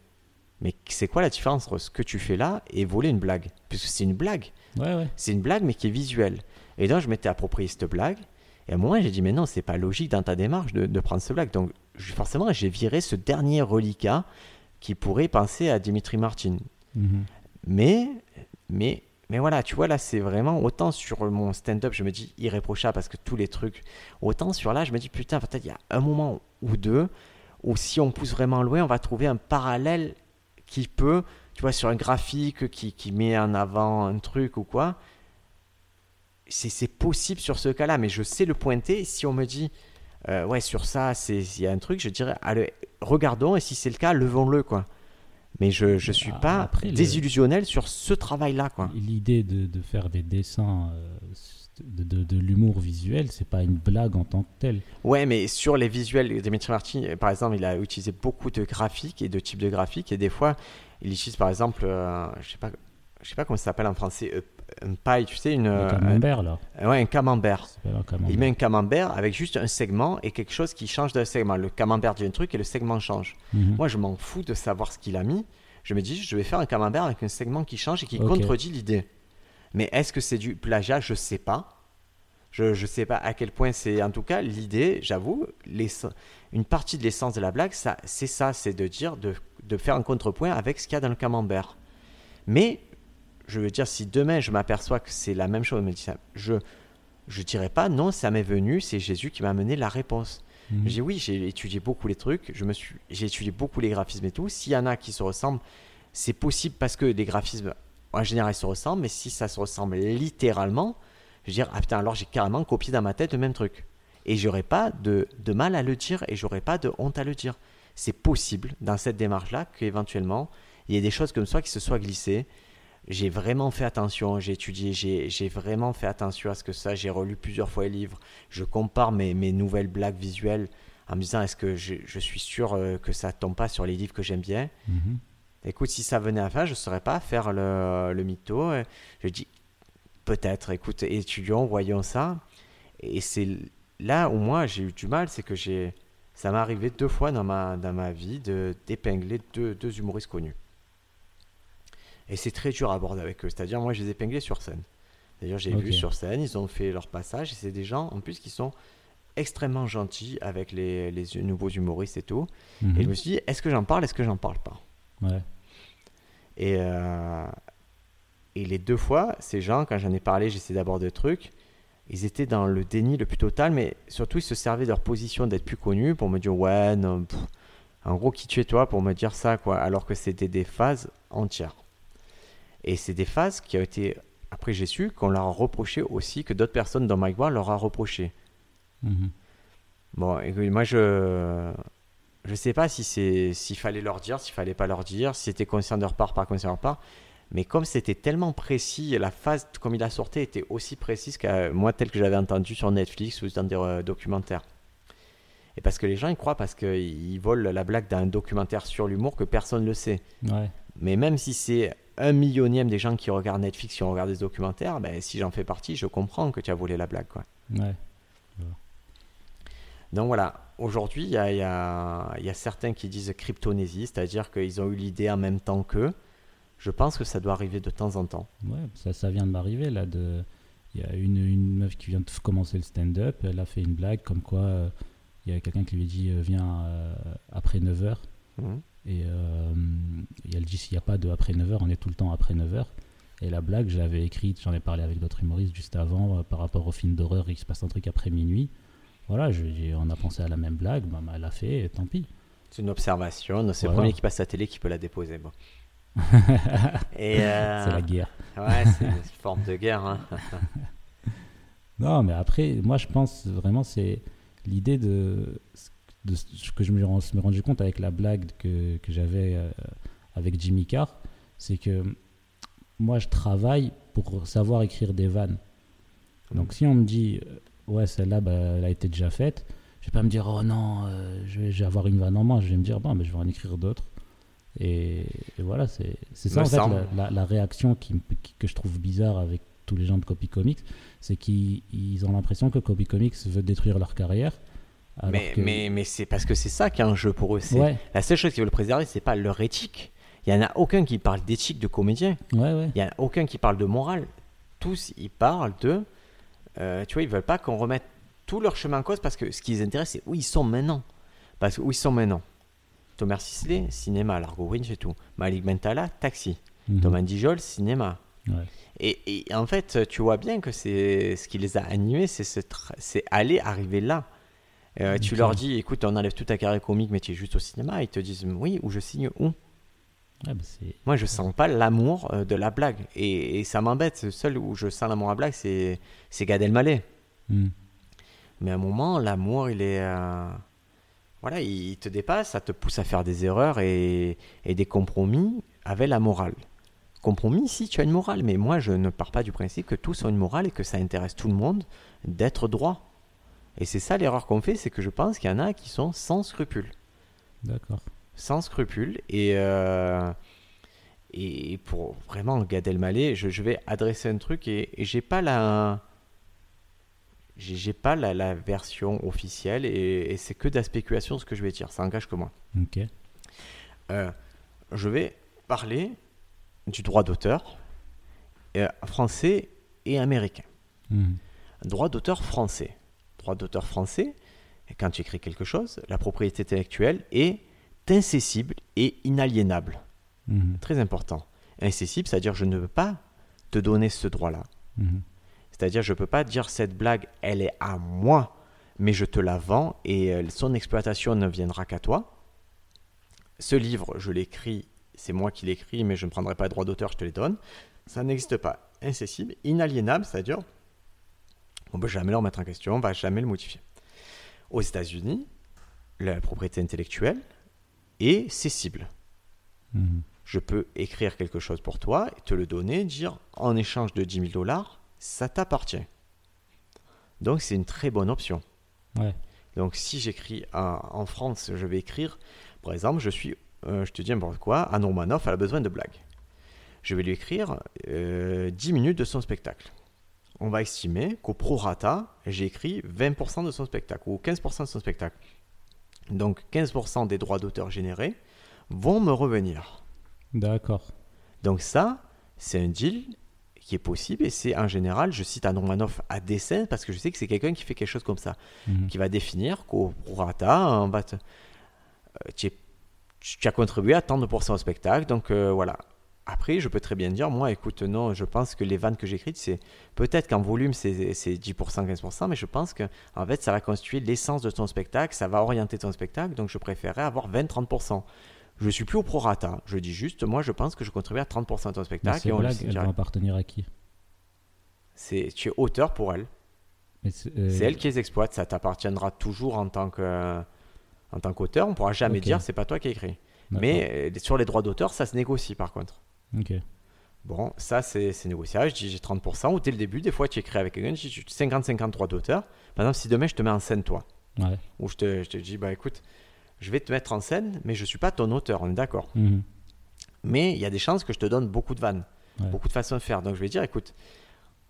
mais c'est quoi la différence entre ce que tu fais là et voler une blague? Puisque c'est une blague, Ouais, ouais. c'est une blague mais qui est visuelle. Et donc je m'étais approprié cette blague et à un moment j'ai dit mais non c'est pas logique dans ta démarche de, de prendre cette blague. Donc je- forcément j'ai viré ce dernier reliquat qui pourrait penser à Dimitri Martin. Mhm. Mais, mais, mais voilà, tu vois, là, c'est vraiment autant sur mon stand-up, je me dis irréprochable parce que tous les trucs, autant sur là, je me dis putain, peut-être il y a un moment ou deux où si on pousse vraiment loin, on va trouver un parallèle qui peut, tu vois, sur un graphique qui, qui met en avant un truc ou quoi. C'est c'est possible sur ce cas-là, mais je sais le pointer. Si on me dit euh, ouais, sur ça, c'est il y a un truc, je dirais, allez, regardons et si c'est le cas, levons-le quoi. Mais je je suis Ah, pas après, le- désillusionnel sur ce travail-là quoi. L'idée de, de faire des dessins, euh, de, de, de l'humour visuel, c'est pas une blague en tant que telle. Ouais, mais sur les visuels, Dimitri Martin, euh, par exemple, il a utilisé beaucoup de graphiques et de types de graphiques et des fois, il utilise par exemple, euh, je sais pas, je sais pas comment ça s'appelle en français, euh, un paille, tu sais, une, Le euh, camembert, là. un- ouais, un camembert. Un. Il met un camembert avec juste un segment et quelque chose qui change d'un segment. Le camembert dit un truc et le segment change. Mhm. Moi, je m'en fous de savoir ce qu'il a mis. Je me dis, je vais faire un camembert avec un segment qui change et qui contredit l'idée. Mais est-ce que c'est du plagiat? Je sais pas. Je ne sais pas à quel point c'est. En tout cas, l'idée, j'avoue, une partie de l'essence de la blague, ça, c'est ça, c'est de dire, de, de faire un contrepoint avec ce qu'il y a dans le camembert. Mais, je veux dire, si demain je m'aperçois que c'est la même chose, je je dirais pas non, ça m'est venu, c'est Jésus qui m'a amené la réponse. Mhm. J'ai oui, j'ai étudié beaucoup les trucs, je me suis, j'ai étudié beaucoup les graphismes et tout. S'il y en a qui se ressemblent, c'est possible parce que les graphismes en général ils se ressemblent, mais si ça se ressemble littéralement, je veux dire ah putain alors j'ai carrément copié dans ma tête le même truc et j'aurais pas de, de mal à le dire et j'aurais pas de honte à le dire. C'est possible dans cette démarche là qu'éventuellement il y ait des choses comme ça qui se soient glissées. J'ai vraiment fait attention, j'ai étudié, j'ai vraiment fait attention à ce que ça, j'ai relu plusieurs fois les livres, je compare mes, mes nouvelles blagues visuelles en me disant est-ce que je, je suis sûr euh, que ça tombe pas sur les livres que j'aime bien? Mhm. Écoute, si ça venait à faire, je ne saurais pas faire le, le mytho. Je dis peut-être, écoute, étudions, voyons ça. Et c'est là où moi j'ai eu du mal, c'est que j'ai ça m'est arrivé deux fois dans ma, dans ma vie de d'épingler deux, deux humoristes connus. Et c'est très dur à aborder avec eux. C'est-à-dire, moi, je les ai épinglés sur scène. D'ailleurs, j'ai vu sur scène, ils ont fait leur passage. Et c'est des gens, en plus, qui sont extrêmement gentils avec les, les nouveaux humoristes et tout. Mhm. Et je me suis dit, est-ce que j'en parle, est-ce que j'en parle pas? Ouais. et, euh, et les deux fois, ces gens, quand j'en ai parlé, j'essayais d'aborder le truc, ils étaient dans le déni le plus total, mais surtout ils se servaient de leur position d'être plus connus pour me dire ouais, non, pff, en gros, qui tu es toi pour me dire ça, quoi, alors que c'était des phases entières. Et c'est des phases qui ont été, après j'ai su qu'on leur a reproché aussi, que d'autres personnes dans Mike leur a reproché. Mhm. Bon, moi je je sais pas si c'est s'il fallait leur dire, s'il fallait pas leur dire, si c'était conscient de leur part, pas conscient de leur part. Mais comme c'était tellement précis, la phase comme il a sorti était aussi précise que moi tel que j'avais entendu sur Netflix ou dans des euh, documentaires. Et parce que les gens ils croient parce qu'ils volent la blague d'un documentaire sur l'humour que personne ne le sait. Ouais. Mais même si c'est un millionième des gens qui regardent Netflix qui regardent des documentaires, ben, si j'en fais partie, je comprends que tu as volé la blague. Quoi. Ouais. Donc voilà, aujourd'hui, il y y a certains qui disent cryptonésie, c'est-à-dire qu'ils ont eu l'idée en même temps qu'eux. Je pense que ça doit arriver de temps en temps. Ouais, ça, ça vient de m'arriver là. De... Il y a une, une meuf qui vient de commencer le stand-up. Elle a fait une blague comme quoi euh, il y a quelqu'un qui lui dit euh, Viens euh, après 9h. Mhm. Et, et elle dit S'il n'y a pas de après 9h, on est tout le temps après 9h. Et la blague, je l'avais écrite, j'en ai parlé avec d'autres humoristes juste avant par rapport au film d'horreur. Il se passe un truc après minuit. Voilà, je, on a pensé à la même blague. Bah, bah, elle a fait, et tant pis. C'est une observation. C'est le Voilà. premier qui passe à la télé qui peut la déposer. Bon. Et euh, C'est la guerre. Ouais, c'est une forme de guerre. hein. Non, mais après, moi, je pense vraiment, c'est l'idée de, de ce que je me suis rendu compte avec la blague que, que j'avais euh, avec Jimmy Carr, c'est que moi, je travaille pour savoir écrire des vannes. Donc, si on me dit, euh, ouais, celle-là, bah, elle a été déjà faite, je vais pas me dire, oh non, euh, je, vais, je vais avoir une vanne en main. Je vais me dire, bon, mais je vais en écrire d'autres. Et, et voilà, c'est ça en fait la, la- la réaction qui, me- qui- que je trouve bizarre avec tous les gens de Copy Comics, c'est qu'ils ils ont l'impression que Copy Comics veut détruire leur carrière. mais que- mais, mais c'est parce que c'est ça qui est un jeu pour eux. c'est- ouais, La seule chose qu'ils veulent préserver, c'est pas leur éthique. Il y en a aucun qui parle d'éthique de comédien. ouais, ouais. Il n'y a aucun qui parle de morale. Tous, ils parlent de. euh, tu vois, ils veulent pas qu'on remette tout leur chemin en cause parce que ce qui les intéresse, c'est où ils sont maintenant. Parce que où ils sont maintenant. Thomas Sisley, cinéma. Largo Winch et tout. Malik Bentala, taxi. Mhm. Thomas Dijol, cinéma. Ouais. Et, et en fait, tu vois bien que c'est ce qui les a animés, c'est ce aller arriver là. Euh, tu Ok. leur dis, écoute, on enlève toute ta carrière comique, mais tu es juste au cinéma. Ils te disent, oui, ou je signe où? Ouais, bah, moi, je sens pas l'amour euh, de la blague. Et, et ça m'embête. Le seul où je sens l'amour à la blague, c'est, Gad Elmaleh. Mhm. Mais à un moment, l'amour, il est. euh, Voilà, il te dépasse, ça te pousse à faire des erreurs et, et des compromis avec la morale. Compromis, si tu as une morale, mais moi, je ne pars pas du principe que tous ont une morale et que ça intéresse tout le monde d'être droit. Et c'est ça l'erreur qu'on fait, c'est que je pense qu'il y en a qui sont sans scrupules D'accord. sans scrupules. Et, euh, et pour vraiment Gad Elmaleh, je, je vais adresser un truc et, et j'ai pas la j'ai pas la, la version officielle et, et c'est que de la spéculation ce que je vais dire. Ça engage que moi. Ok. Euh, je vais parler du droit d'auteur euh, français et américain. Mhm. Droit d'auteur français. Droit d'auteur français, quand tu écris quelque chose, la propriété intellectuelle est incessible et inaliénable. Mhm. Très important. Incessible, c'est-à-dire je ne veux pas te donner ce droit-là. Mhm. C'est-à-dire je ne peux pas dire cette blague, elle est à moi, mais je te la vends et euh, son exploitation ne viendra qu'à toi. Ce livre, je l'écris, c'est moi qui l'écris, mais je ne prendrai pas de droit d'auteur, je te les donne. Ça n'existe pas. Incessible, inaliénable, c'est-à-dire on ne peut jamais le remettre en question, on ne va jamais le modifier. Aux États-Unis, la propriété intellectuelle est cessible. Mhm. Je peux écrire quelque chose pour toi, et te le donner, dire en échange de 10 000 dollars, ça t'appartient. Donc c'est une très bonne option. Ouais. Donc si j'écris en, en France, je vais écrire, par exemple, je suis, euh, je te dis n'importe quoi, Anne Romanoff, elle a besoin de blagues. Je vais lui écrire euh, 10 minutes de son spectacle. On va estimer qu'au prorata, j'ai écrit 20% de son spectacle ou 15% de son spectacle. Donc 15% des droits d'auteur générés vont me revenir. D'accord. Donc ça, c'est un deal qui est possible et c'est en général, je cite Anne Romanoff à dessein parce que je sais que c'est quelqu'un qui fait quelque chose comme ça Mhm. qui va définir qu'au prorata, on va te- euh, tu, es- tu as contribué à tant de pourcents au spectacle. Donc euh, voilà. Après, je peux très bien dire, moi, écoute, non, je pense que les vannes que j'écris, c'est peut-être qu'en volume, c'est c'est 10%, 15%, mais je pense que en fait, ça va constituer l'essence de ton spectacle, ça va orienter ton spectacle. Donc, je préférerais avoir 20-30%. Je suis plus au prorata. Je dis juste, moi, je pense que je contribue à 30% de ton spectacle. ces et blagues, elles vont appartenir à qui? C'est- Tu es auteur pour elle. C'est euh, elle qui les exploite. Ça t'appartiendra toujours en tant que en tant qu'auteur. On pourra jamais dire c'est pas toi qui d'accord. Mais euh, sur les droits d'auteur, ça se négocie par contre. Ok. Bon, ça c'est c'est négociable. Je dis j'ai 30%. Ou dès le début, des fois tu écris avec quelqu'un, je dis 50-50 droits d'auteur. Par exemple, si demain je te mets en scène toi, Ouais. ou je te, je te dis bah écoute, je vais te mettre en scène, mais je suis pas ton auteur, on est d'accord. Mhm. Mais il y a des chances que je te donne beaucoup de vannes, Ouais. beaucoup de façons de faire. Donc je vais dire, écoute,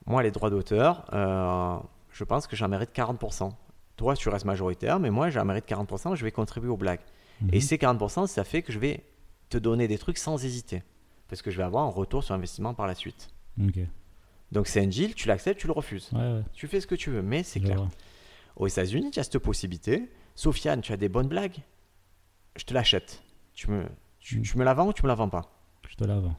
moi les droits d'auteur, euh, je pense que j'en mérite 40%. Toi, tu restes majoritaire, mais moi j'en mérite 40%, je vais contribuer aux blagues. Et Mhm. ces 40%, ça fait que je vais te donner des trucs sans hésiter. Parce que je vais avoir un retour sur investissement par la suite. Donc c'est un deal, tu l'acceptes, tu le refuses. Ouais, ouais. Tu fais ce que tu veux, mais c'est clair. vois. Aux États-Unis, tu as cette possibilité. Sofiane, tu as des bonnes blagues Je te l'achète. Tu me, tu, Mm. tu me la vends ou tu me la vends pas? Je te la vends.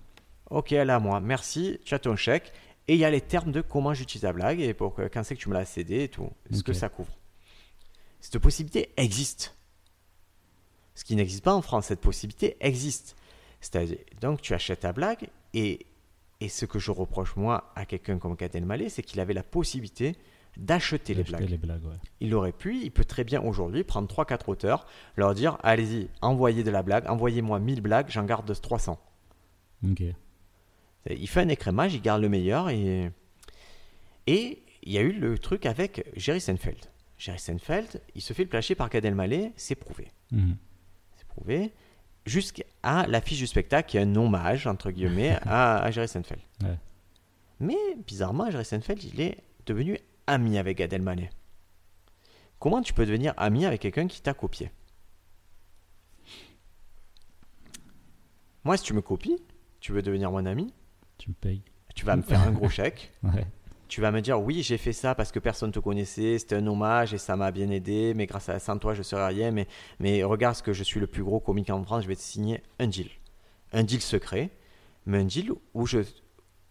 Ok, elle est à moi. Merci, tu as ton chèque. Et il y a les termes de comment j'utilise la blague et pour que, quand c'est que tu me l'as cédé et tout. Ce que ça couvre? Cette possibilité existe. Ce qui n'existe pas en France, cette possibilité existe. C'est-à-dire, donc tu achètes ta blague et, et ce que je reproche moi à quelqu'un comme Gad Elmaleh, c'est qu'il avait la possibilité d'acheter les blagues. les blagues, ouais. Il aurait pu, il peut très bien aujourd'hui prendre 3-4 auteurs, leur dire allez-y, envoyez de la blague, envoyez-moi 1000 blagues, j'en garde 300. Ok. Il fait un écrémage, il garde le meilleur et et il y a eu le truc avec Jerry Seinfeld. Jerry Seinfeld, il se fait le placer par Gad Elmaleh, c'est prouvé. Mhm. C'est prouvé. Jusqu'à l'affiche du spectacle qui est un hommage, entre guillemets, à, à Jerry Seinfeld. Ouais. Mais bizarrement, Jerry Seinfeld, il est devenu ami avec Gad Elmaleh. Comment tu peux devenir ami avec quelqu'un qui t'a copié? Moi, si tu me copies, tu veux devenir mon ami, Tu me payes. tu vas me faire un gros chèque. Ouais. Tu vas me dire oui, j'ai fait ça parce que personne te connaissait, c'était un hommage et ça m'a bien aidé, mais grâce à sans toi je serais rien. Mais, mais regarde ce que je suis le plus gros comique en France, je vais te signer un deal. Un deal secret, mais un deal où je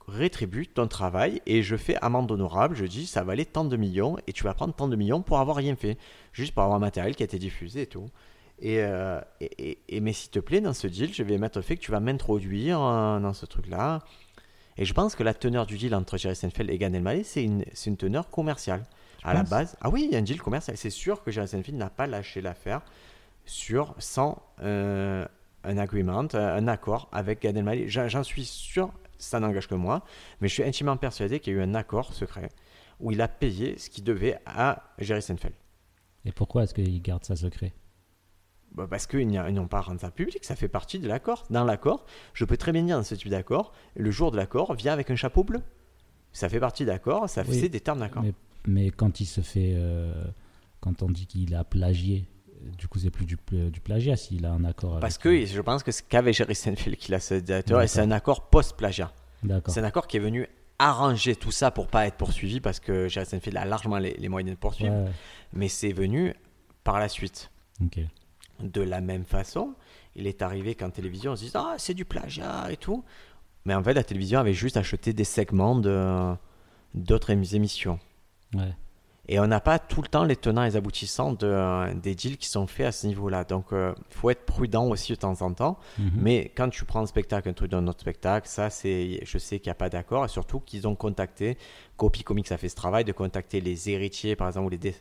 rétribue ton travail et je fais amende honorable. Je dis ça valait tant de millions et tu vas prendre tant de millions pour avoir rien fait, juste pour avoir un matériel qui a été diffusé et tout. Et, euh, et, et- et- mais s'il te plaît, dans ce deal, je vais mettre le fait que tu vas m'introduire euh, dans ce truc-là. Et je pense que la teneur du deal entre Jerry Seinfeld et Gad Elmaleh, c'est une, une teneur commerciale. à la base, ah oui, il y a un deal commercial. C'est sûr que Jerry Seinfeld n'a pas lâché l'affaire sur, sans euh, un agreement, un accord avec Gad Elmaleh. J'en suis sûr, ça n'engage que moi, mais je suis intimement persuadé qu'il y a eu un accord secret où il a payé ce qu'il devait à Jerry Seinfeld. Et pourquoi est-ce qu'il garde ça secret? Bah, parce qu'ils n'ont pas rendu ça public, ça fait partie de l'accord. Dans l'accord, je peux très bien dire dans ce type d'accord, le jour de l'accord vient avec un chapeau bleu. Ça fait partie d'accord, ça Oui, fait des termes d'accord. mais, mais quand il se fait. euh, quand on dit qu'il a plagié, du coup, c'est plus du, du plagiat s'il a un accord avec. Parce que je pense que c'est qu'avec Jerry Seinfeld qu'il a ce directeur, et c'est un accord post-plagiat. C'est un accord qui est venu arranger tout ça pour pas être poursuivi, parce que Jerry Seinfeld a largement les, les moyens de poursuivre, Ouais, mais c'est venu par la suite. De la même façon, il est arrivé qu'en télévision, on se dise Ah, c'est du plagiat et tout. Mais en fait, la télévision avait juste acheté des segments de, d'autres émi- émissions. Ouais. Et on n'a pas tout le temps les tenants et les aboutissants de, euh, des deals qui sont faits à ce niveau-là. Donc, il faut être prudent aussi de temps en temps. Mhm. Mais quand tu prends un spectacle, un truc d'un autre spectacle, ça, c'est, je sais qu'il n'y a pas d'accord. Et surtout qu'ils ont contacté, Copy Comics a fait ce travail de contacter les héritiers, par exemple, ou, les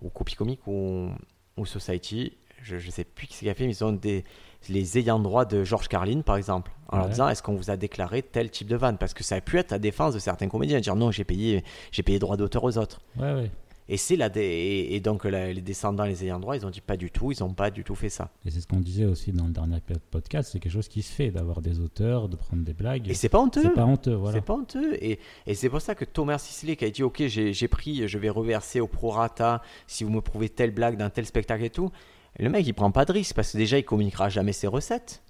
ou Copy Comics ou, ou Society. Je ne sais plus qui c'est qui a fait, mais ils ont des, les ayants droit de George Carlin, par exemple, en leur disant est-ce qu'on vous a déclaré tel type de vanne? Parce que ça a pu être la défense de certains comédiens, dire non, j'ai payé, j'ai payé droit d'auteur aux autres. Ouais, ouais. Et, c'est la dé- et, et donc la- les descendants, les ayants droit, ils ont dit pas du tout, ils n'ont pas du tout fait ça. Et c'est ce qu'on disait aussi dans le dernier podcast, c'est quelque chose qui se fait, d'avoir des auteurs, de prendre des blagues. Et c'est pas honteux. C'est pas honteux, voilà. C'est pas honteux. Et, et c'est pour ça que Thomas Sisley qui a dit Ok, j'ai pris, je vais reverser au prorata si vous me prouvez telle blague dans tel spectacle et tout. Le mec, il prend pas de risque parce que déjà, il communiquera jamais ses recettes,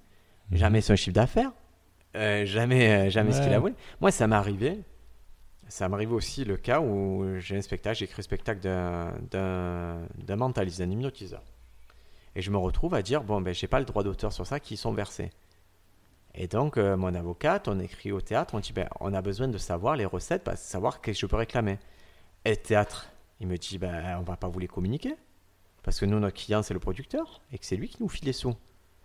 jamais son chiffre d'affaires, euh, jamais, euh, jamais ce qu'il a voulu. Moi, ça m'est arrivé. Ça m'est arrivé aussi le cas où j'ai un spectacle, j'ai écrit le spectacle d'un- mentaliste, d'un hypnotiseur. Et je me retrouve à dire Bon, ben, j'ai pas le droit d'auteur sur ça qui sont versés. Et donc, euh, mon avocate, on écrit au théâtre, on dit ben, on a besoin de savoir les recettes, bah, savoir que je peux réclamer. Et théâtre, il me dit ben, on va pas vous les communiquer. Parce que nous, notre client, c'est le producteur, et que c'est lui qui nous file les sous.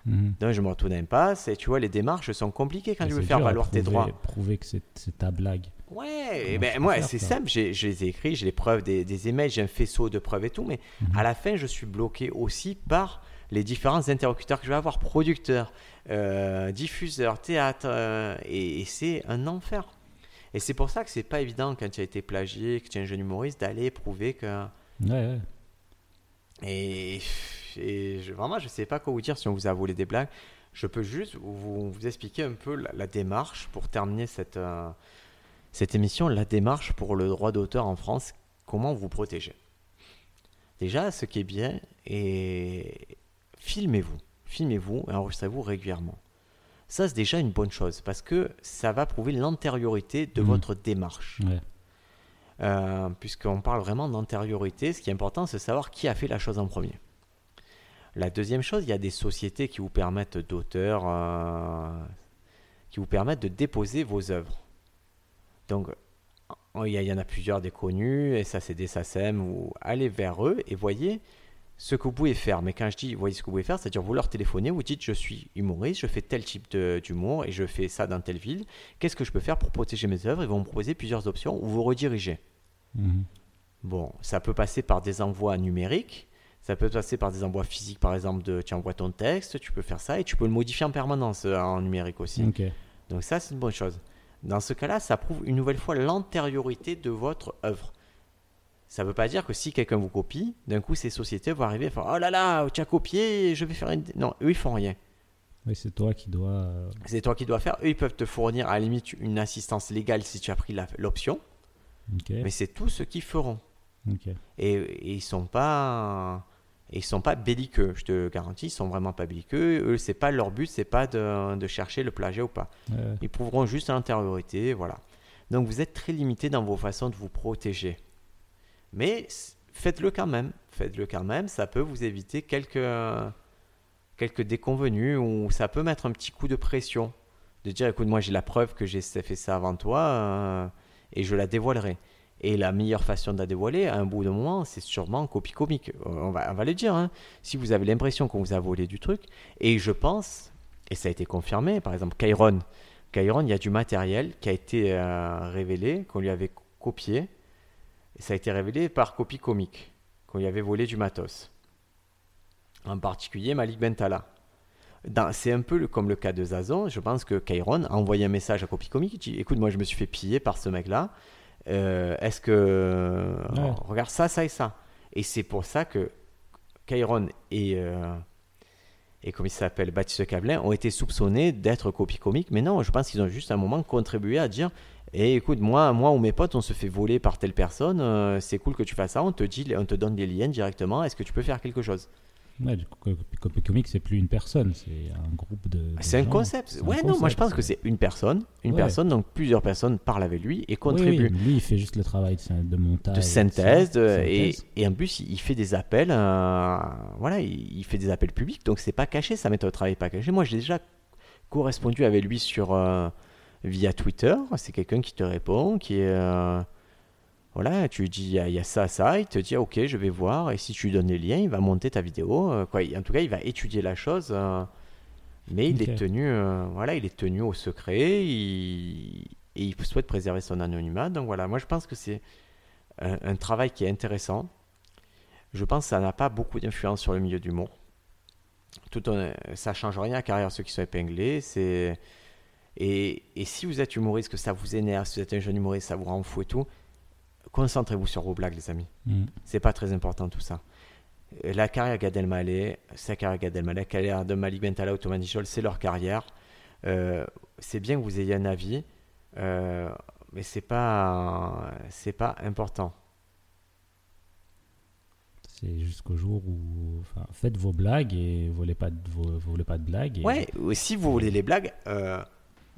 Mhm. Donc, je me retourne un passe, et tu vois, les démarches sont compliquées quand Et tu veux faire à valoir tes droits. Prouver que c'est ta blague. Ouais, et ben moi, c'est simple, je les ai écrits, j'ai les preuves, des, des emails, j'ai un faisceau de preuves et tout, mais Mhm. à la fin, je suis bloqué aussi par les différents interlocuteurs que je vais avoir, producteurs, euh, diffuseurs, théâtre, euh, et, et c'est un enfer. Et c'est pour ça que c'est pas évident quand tu as été plagié, que tu es un jeune humoriste, d'aller prouver que... Ouais, ouais. Et, et je, vraiment, je sais pas quoi vous dire si on vous a volé des blagues. Je peux juste vous, vous expliquer un peu la, la démarche pour terminer cette, euh, cette émission, la démarche pour le droit d'auteur en France, comment vous protéger. Déjà, ce qui est bien, et filmez-vous, filmez-vous et enregistrez-vous régulièrement. Ça, c'est déjà une bonne chose parce que ça va prouver l'antériorité de Mhm. votre démarche. Ouais. Euh, puisqu'on parle vraiment d'antériorité, ce qui est important, c'est savoir qui a fait la chose en premier. La deuxième chose, il y a des sociétés qui vous permettent d'auteurs, euh, qui vous permettent de déposer vos œuvres. Donc, il y, en a plusieurs des connus, SACD, SACEM, ou allez vers eux et voyez ce que vous pouvez faire. Mais quand je dis voyez ce que vous pouvez faire, c'est-à-dire vous leur téléphonez, vous dites je suis humoriste, je fais tel type de- d'humour et je fais ça dans telle ville. Qu'est-ce que je peux faire pour protéger mes œuvres? Ils vont me proposer plusieurs options ou vous rediriger. Mhm. Bon, ça peut passer par des envois numériques, ça peut passer par des envois physiques, par exemple, de tu envoies ton texte, tu peux faire ça et tu peux le modifier en permanence euh, en numérique aussi. Donc ça, c'est une bonne chose. Dans ce cas-là, ça prouve une nouvelle fois l'antériorité de votre œuvre. Ça ne veut pas dire que si quelqu'un vous copie, d'un coup, ces sociétés vont arriver et faire Oh là là, tu as copié, je vais faire une. Non, eux, ils font rien. Oui, c'est toi qui dois. euh, C'est toi qui dois faire. Eux, ils peuvent te fournir à la limite une assistance légale si tu as pris l'option, mais c'est tout ce qu'ils feront. Et, et ils sont pas ils sont pas belliqueux, je te garantis, ils sont vraiment pas belliqueux. Eux, c'est pas leur but, c'est pas de, de chercher le plagiat ou pas. Ils prouveront juste l'antériorité, voilà. Donc vous êtes très limité dans vos façons de vous protéger. Mais faites-le quand même, faites-le quand même, ça peut vous éviter quelques quelques déconvenus ou ça peut mettre un petit coup de pression de dire écoute moi j'ai la preuve que j'ai fait ça avant toi euh, et je la dévoilerai. Et la meilleure façon de la dévoiler, à un bout de moment, c'est sûrement copie comique. Euh, On va, le dire. hein. Si vous avez l'impression qu'on vous a volé du truc, et je pense, et ça a été confirmé, par exemple, Kairon, Kairon, il y a du matériel qui a été euh, révélé, qu'on lui avait copié. Et ça a été révélé par copie comique, qu'on lui avait volé du matos. En particulier Malik Bentala. C'est un peu comme le cas de Zazon. Je pense que Kairon a envoyé un message à Copie Comique. Il dit Écoute, moi, je me suis fait piller par ce mec-là. Euh, Est-ce que. Ouais. Regarde ça, ça et ça. Et c'est pour ça que Kairon et. euh, et comment il s'appelle, Baptiste Cablin, ont été soupçonnés d'être copie comique. Mais non, je pense qu'ils ont juste à un moment contribué à dire et écoute, moi, moi ou mes potes, on se fait voler par telle personne. euh, c'est cool que tu fasses ça. On te dit, on te donne des liens directement. Est-ce que tu peux faire quelque chose? Ouais, du coup, Copy Copy Comics, c'est plus une personne, c'est un groupe de. de C'est un concept. Un Ouais, non, moi je pense que c'est- une personne, une Ouais. personne, donc plusieurs personnes parlent avec lui et contribuent. oui, lui, il fait juste le travail de, de montage. de synthèse, ça, de- et, synthèse. et en plus il fait des appels, euh, voilà, il, il fait des appels publics, donc c'est pas caché, sa méthode de travail pas cachée. Moi j'ai déjà correspondu avec lui sur euh, via Twitter, c'est quelqu'un qui te répond, qui est euh, voilà, tu lui dis il y, a- il y a ça, ça, il te dit ok je vais voir, et si tu lui donnes les liens, il va monter ta vidéo, euh, quoi. En tout cas il va étudier la chose, euh, mais il est tenu, euh, voilà, il est tenu au secret, il, et il souhaite préserver son anonymat, donc voilà, moi je pense que c'est un, un travail qui est intéressant. Je pense que ça n'a pas beaucoup d'influence sur le milieu du l'humour. Tout en, ça change rien à la carrière ceux qui sont épinglés. C'est et, et si vous êtes humoriste, que ça vous énerve, si vous êtes un jeune humoriste, ça vous rend fou et tout, concentrez-vous sur vos blagues, les amis. Mm. C'est pas très important tout ça. Euh, La carrière Gad Elmaleh, sa carrière Gad Elmaleh, la carrière de Malik Bentala ou Thomas c'est leur carrière. Euh, c'est bien que vous ayez un avis, euh, mais c'est pas c'est pas important. C'est jusqu'au jour où. Enfin, faites vos blagues et volez pas de, volez pas de blagues. et- Ouais, ou si vous voulez les blagues, euh,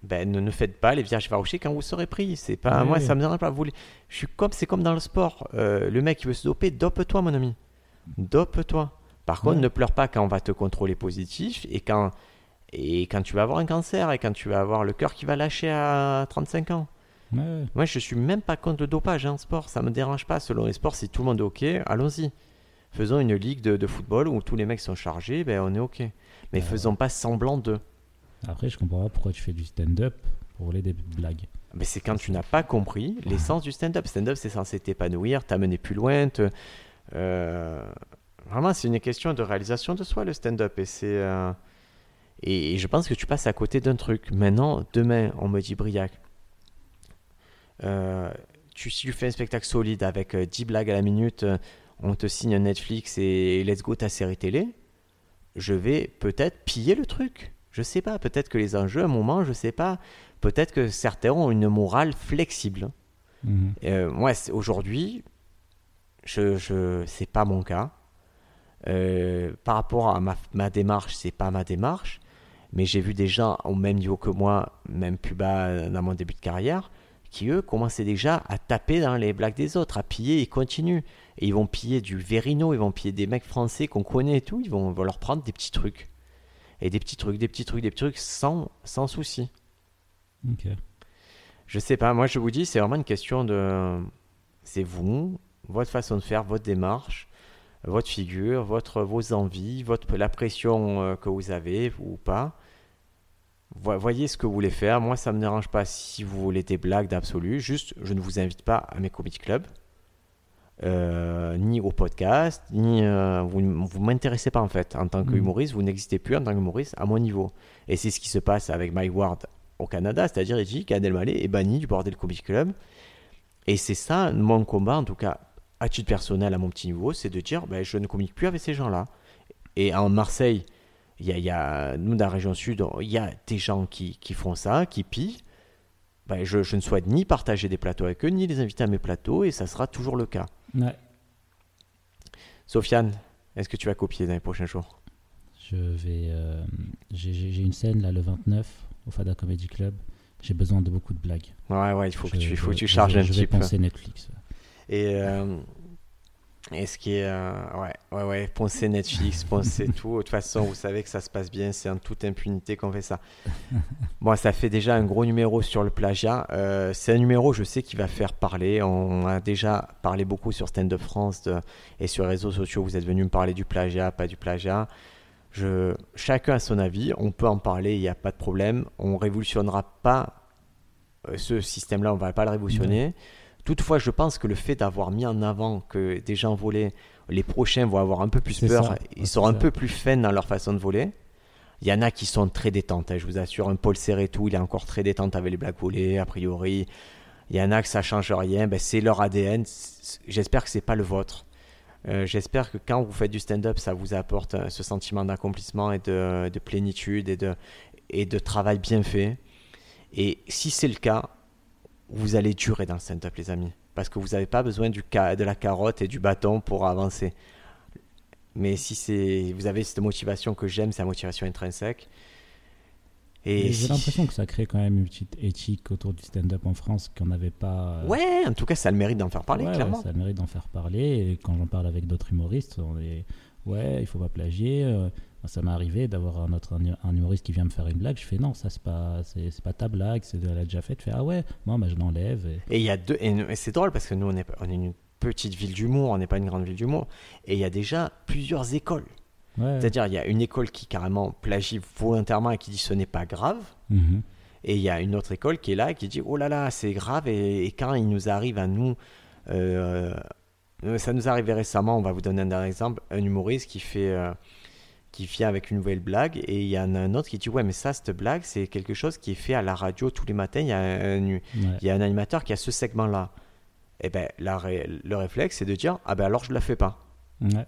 ben, ne, ne faites pas les vierges farouchés quand vous serez pris. C'est pas moi, ça me dérange pas. Vous je suis comme c'est comme dans le sport. Euh, le mec qui veut se doper, dope-toi, mon ami. Dope-toi. Par contre, ne pleure pas quand on va te contrôler positif et quand et quand tu vas avoir un cancer et quand tu vas avoir le cœur qui va lâcher à 35 ans. Moi, je suis même pas contre le dopage hein, en sport. Ça me dérange pas. Selon les sports, si tout le monde est ok, allons-y. Faisons une ligue de, de football où tous les mecs sont chargés, ben on est ok. Mais faisons pas semblant de. Après, je comprends pas pourquoi tu fais du stand-up pour voler des blagues. Mais c'est quand tu n'as pas compris l'essence du stand-up. Stand-up, c'est censé t'épanouir, t'amener plus loin. euh, Vraiment, c'est une question de réalisation de soi, le stand-up. Euh, et, et je pense que tu passes à côté d'un truc. Maintenant, demain, on me dit Briac, euh, tu, si tu fais un spectacle solide avec euh, 10 blagues à la minute, on te signe Netflix et let's go ta série télé, je vais peut-être piller le truc. Je sais pas, peut-être que les enjeux, à un moment, je sais pas, peut-être que certains ont une morale flexible. Mhm. Euh, moi, aujourd'hui, je, je, c'est pas mon cas. Euh, par rapport à ma, ma démarche, c'est pas ma démarche. Mais j'ai vu des gens au même niveau que moi, même plus bas euh, dans mon début de carrière, qui eux commençaient déjà à taper dans les blagues des autres, à piller, ils continuent. Et ils vont piller du Verino, ils vont piller des mecs français qu'on connaît et tout, ils vont, vont leur prendre des petits trucs. Et des petits trucs, des petits trucs, des petits trucs sans, sans souci. Ok. Je sais pas, moi je vous dis, c'est vraiment une question de. C'est vous, votre façon de faire, votre démarche, votre figure, votre, vos envies, votre, la pression euh, que vous avez ou pas. Vo- Voyez ce que vous voulez faire. Moi, ça me dérange pas si vous voulez des blagues d'absolu. Juste, je ne vous invite pas à mes comedy clubs, euh, ni au podcast, ni. euh, vous ne m'intéressez pas en fait. En tant Mhm. qu'humoriste, vous n'existez plus en tant qu'humoriste à mon niveau. Et c'est ce qui se passe avec Mike Ward au Canada, c'est-à-dire il dit qu'Adel Malé est banni du bordel Comedy Club. Et c'est ça mon combat, en tout cas à titre personnel, à mon petit niveau, c'est de dire ben, je ne communique plus avec ces gens-là. Et en Marseille, il y a, il y a- nous dans la région sud, il y a des gens qui, qui font ça, qui pillent. Ben, je, je ne souhaite ni partager des plateaux avec eux, ni les inviter à mes plateaux, et ça sera toujours le cas. Ouais. Sofiane, est-ce que tu vas copier dans les prochains jours? Je vais. euh, j'ai- une scène là le 29 au Fada Comedy Club. J'ai besoin de beaucoup de blagues. Ouais, ouais, il faut que Je- tu, il faut que tu je- charges je, un je petit vais peu. penser Netflix. Et, euh, et ce qui est. euh, ouais, ouais, ouais, pensez Netflix, pensez tout. De toute façon, vous savez que ça se passe bien, c'est en toute impunité qu'on fait ça. Bon, ça fait déjà un gros numéro sur le plagiat. Euh, c'est un numéro, je sais, qui va faire parler. On a déjà parlé beaucoup sur Stand Up France de- et sur les réseaux sociaux. Vous êtes venu me parler du plagiat, pas du plagiat. Je, chacun a son avis, on peut en parler, il n'y a pas de problème. On révolutionnera pas euh, ce système-là, on va pas le révolutionner. Toutefois, je pense que le fait d'avoir mis en avant que des gens volaient, les prochains vont avoir un peu plus peur, ça. ils seront un ça. peu plus fun dans leur façon de voler. Il y en a qui sont très détentes, hein, je vous assure. Un Paul tout, il est encore très détente avec les blagues volées, a priori. Il y en a que ça change rien, ben, c'est leur ADN. J'espère que c'est pas le vôtre. Euh, J'espère que quand vous faites du stand-up, ça vous apporte euh, ce sentiment d'accomplissement et de, de plénitude et de, et de travail bien fait. Et si c'est le cas, vous allez durer dans le stand-up, les amis. Parce que vous n'avez pas besoin du de la carotte et du bâton pour avancer. Mais si c'est, vous avez cette motivation que j'aime, c'est la motivation intrinsèque. Et si- J'ai l'impression que ça crée quand même une petite éthique autour du stand-up en France qu'on n'avait pas. euh, Ouais, en tout cas, ça a le mérite d'en faire parler, ouais, ouais, clairement. ça a le mérite d'en faire parler. Et quand j'en parle avec d'autres humoristes, on est ouais, il faut pas plagier. euh, ça m'est arrivé d'avoir un autre un, un humoriste qui vient me faire une blague. Je fais non, ça c'est pas c'est pas ta blague, c'est elle a déjà fait. Tu fais ah ouais, moi bah, je l'enlève. Et... Il y a deux, et, et c'est drôle parce que nous, on est, on est une petite ville d'humour, on n'est pas une grande ville d'humour. Et il y a déjà plusieurs écoles. Ouais. C'est-à-dire, il y a une école qui carrément plagie volontairement et qui dit ce n'est pas grave. Mhm. Et il y a une autre école qui est là et qui dit oh là là, c'est grave. Et, et quand il nous arrive à nous, euh, euh, ça nous est arrivé récemment, on va vous donner un dernier exemple, un humoriste qui fait. euh, qui vient avec une nouvelle blague et il y en a un autre qui dit ouais mais ça cette blague c'est quelque chose qui est fait à la radio tous les matins il y a un, Ouais. il y a un animateur qui a ce segment là et ben la ré- le réflexe c'est de dire ah ben alors je la fais pas Ouais.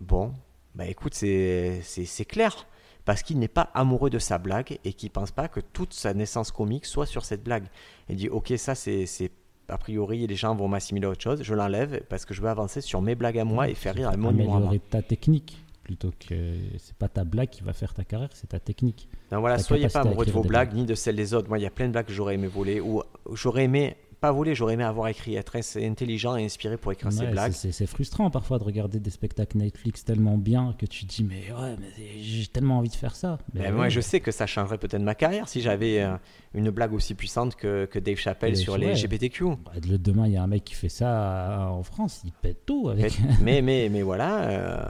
Bon, bah écoute, c'est clair. Parce qu'il n'est pas amoureux de sa blague et qu'il pense pas que toute sa naissance comique soit sur cette blague. Il dit, ok, ça c'est c'est- a priori les gens vont m'assimiler à autre chose, je l'enlève parce que je veux avancer sur mes blagues à moi et faire rire à mon améliorer ta technique plutôt que c'est pas ta blague qui va faire ta carrière, c'est ta technique. Donc voilà, soyez pas amoureux de vos blagues ni de celles des autres. Moi, il y a plein de blagues que j'aurais aimé voler ou j'aurais aimé pas voler, j'aurais aimé avoir écrit, être intelligent et inspiré pour écrire ces Ouais, blagues. c'est- frustrant parfois de regarder des spectacles Netflix tellement bien que tu te dis mais ouais mais j'ai tellement envie de faire ça. Mais Ben, moi, je sais que ça changerait peut-être ma carrière si j'avais euh, une blague aussi puissante que, que Dave Chappelle sur les ouais. LGBTQ. Bah, demain il y a un mec qui fait ça en France, il pète tout avec. mais, mais, mais voilà, euh,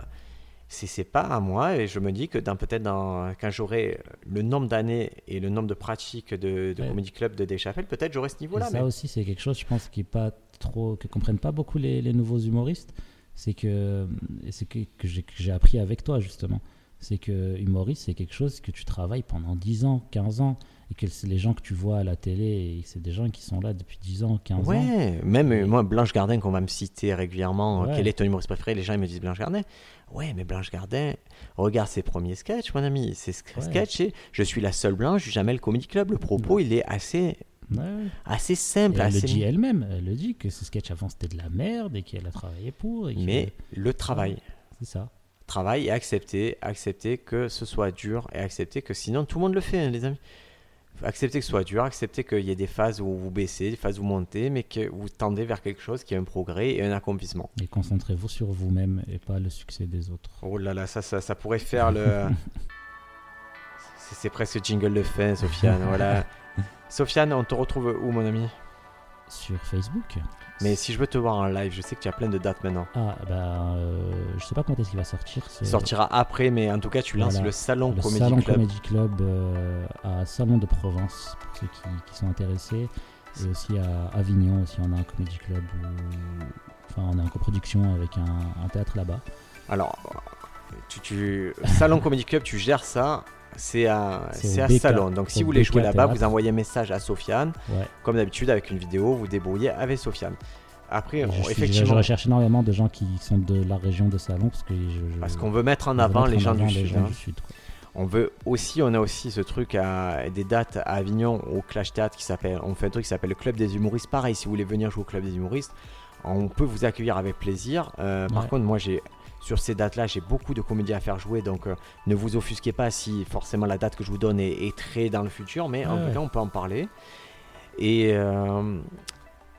c'est c'est pas à moi et je me dis que dans peut-être dans quand j'aurai le nombre d'années et le nombre de pratiques de, de Ouais. comedy club de Dave Chappelle, peut-être j'aurai ce Et niveau-là. ça mais- aussi, c'est quelque chose, je pense, qui est pas trop, que comprennent pas beaucoup les, les nouveaux humoristes. C'est que, c'est que, que j'ai appris avec toi justement. C'est que humoriste, c'est quelque chose que tu travailles pendant 10 ans, 15 ans, et que les gens que tu vois à la télé, c'est des gens qui sont là depuis 10 ans, 15 ans. Ouais, même moi, Blanche Gardin, qu'on va me citer régulièrement, euh, Ouais. quel est ton humoriste préféré Les gens ils me disent Blanche Gardin. Ouais, mais Blanche Gardin, regarde ses premiers sketchs, mon ami. Ses Ouais. sketchs, Je suis la seule blanche du Jamel Comedy Club. Le propos, il est assez, Ouais, assez simple. elle assez... le dit elle-même, elle le dit que ce sketch avant c'était de la merde et qu'elle a travaillé pour. Et Mais le travail. c'est ça. travail et accepter, accepter que ce soit dur et accepter que sinon tout le monde le fait, hein, les amis. Accepter que ce soit dur, accepter qu'il y ait des phases où vous baissez, des phases où vous montez, mais que vous tendez vers quelque chose qui est un progrès et un accomplissement. Et concentrez-vous sur vous-même et pas le succès des autres. Oh là là, ça, ça, ça pourrait faire le. C'est c'est presque jingle de fin, Sofiane. voilà. Sofiane, on te retrouve où, mon ami? Sur Facebook. Mais si je veux te voir en live, je sais que tu as plein de dates maintenant. Ah, bah, euh, je sais pas quand est-ce qu'il va sortir. Il sortira après, mais en tout cas, tu lances Voilà. le Salon le Comedy Salon Club. Comedy Club euh, à Salon de Provence, pour ceux qui, qui sont intéressés. Et aussi à Avignon, aussi, on a un Comedy Club où... Enfin, on est en coproduction avec un, un théâtre là-bas. Alors, tu, tu- Salon Comedy Club, tu gères ça. C'est BK, Salon. Donc, si vous voulez jouer là-bas, vous envoyez un message à Sofiane. Ouais. Comme d'habitude, avec une vidéo, vous débrouillez avec Sofiane. Après, on- je, suis- je effectivement, recherche énormément de gens qui sont de la région de Salon parce je, je- parce qu'on veut mettre en avant les en gens avant du les Sud. gens hein. du Sud, quoi. On veut aussi, on a aussi ce truc à des dates à Avignon au Clash Théâtre qui s'appelle, on fait un truc qui s'appelle le Club des humoristes. Pareil, si vous voulez venir jouer au Club des humoristes, on peut vous accueillir avec plaisir. Euh, Par contre, moi, j'ai sur ces dates-là, j'ai beaucoup de comédies à faire jouer, donc euh, ne vous offusquez pas si forcément la date que je vous donne est, est très dans le futur, mais en Ouais, tout cas, on peut en parler. Et euh,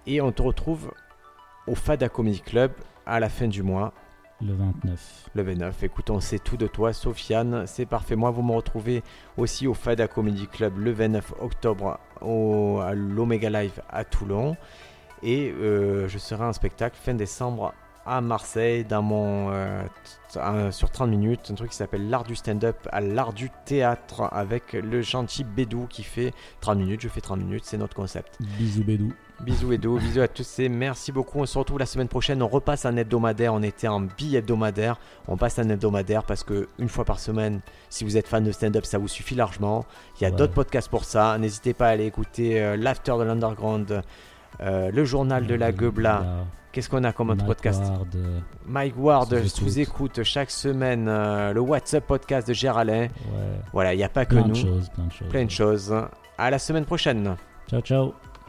et on te retrouve au Fada Comedy Club à la fin du mois. Le 29. Le 29. Écoute, on sait tout de toi, Sofiane. C'est parfait. Moi, vous me retrouvez aussi au Fada Comedy Club le 29 octobre au, à l'Omega Live à Toulon. Et euh, je serai en spectacle fin décembre à Marseille dans mon, euh, sur 30 minutes, un truc qui s'appelle l'art du stand-up à l'art du théâtre avec le gentil Bédou qui fait 30 minutes. Je fais 30 minutes, c'est notre concept. Bisous, Bédou. Bisous Edo, bisous à tous et merci beaucoup. On se retrouve la semaine prochaine. On repasse un hebdomadaire. On était en bi-hebdomadaire. On passe un hebdomadaire parce que une fois par semaine, si vous êtes fan de stand-up, ça vous suffit largement. Il y a Ouais. d'autres podcasts pour ça. N'hésitez pas à aller écouter euh, l'After de l'Underground, euh, le journal de la Guebla. Qu'est-ce qu'on a comme autre Mike podcast Ward, euh, Mike Ward Sous-écoute. chaque semaine euh, le WhatsApp podcast de Géraldin. ouais. Voilà, il n'y a pas que Plein nous. choses, plein de choses. Plein de choses. À la semaine prochaine. Ciao, ciao.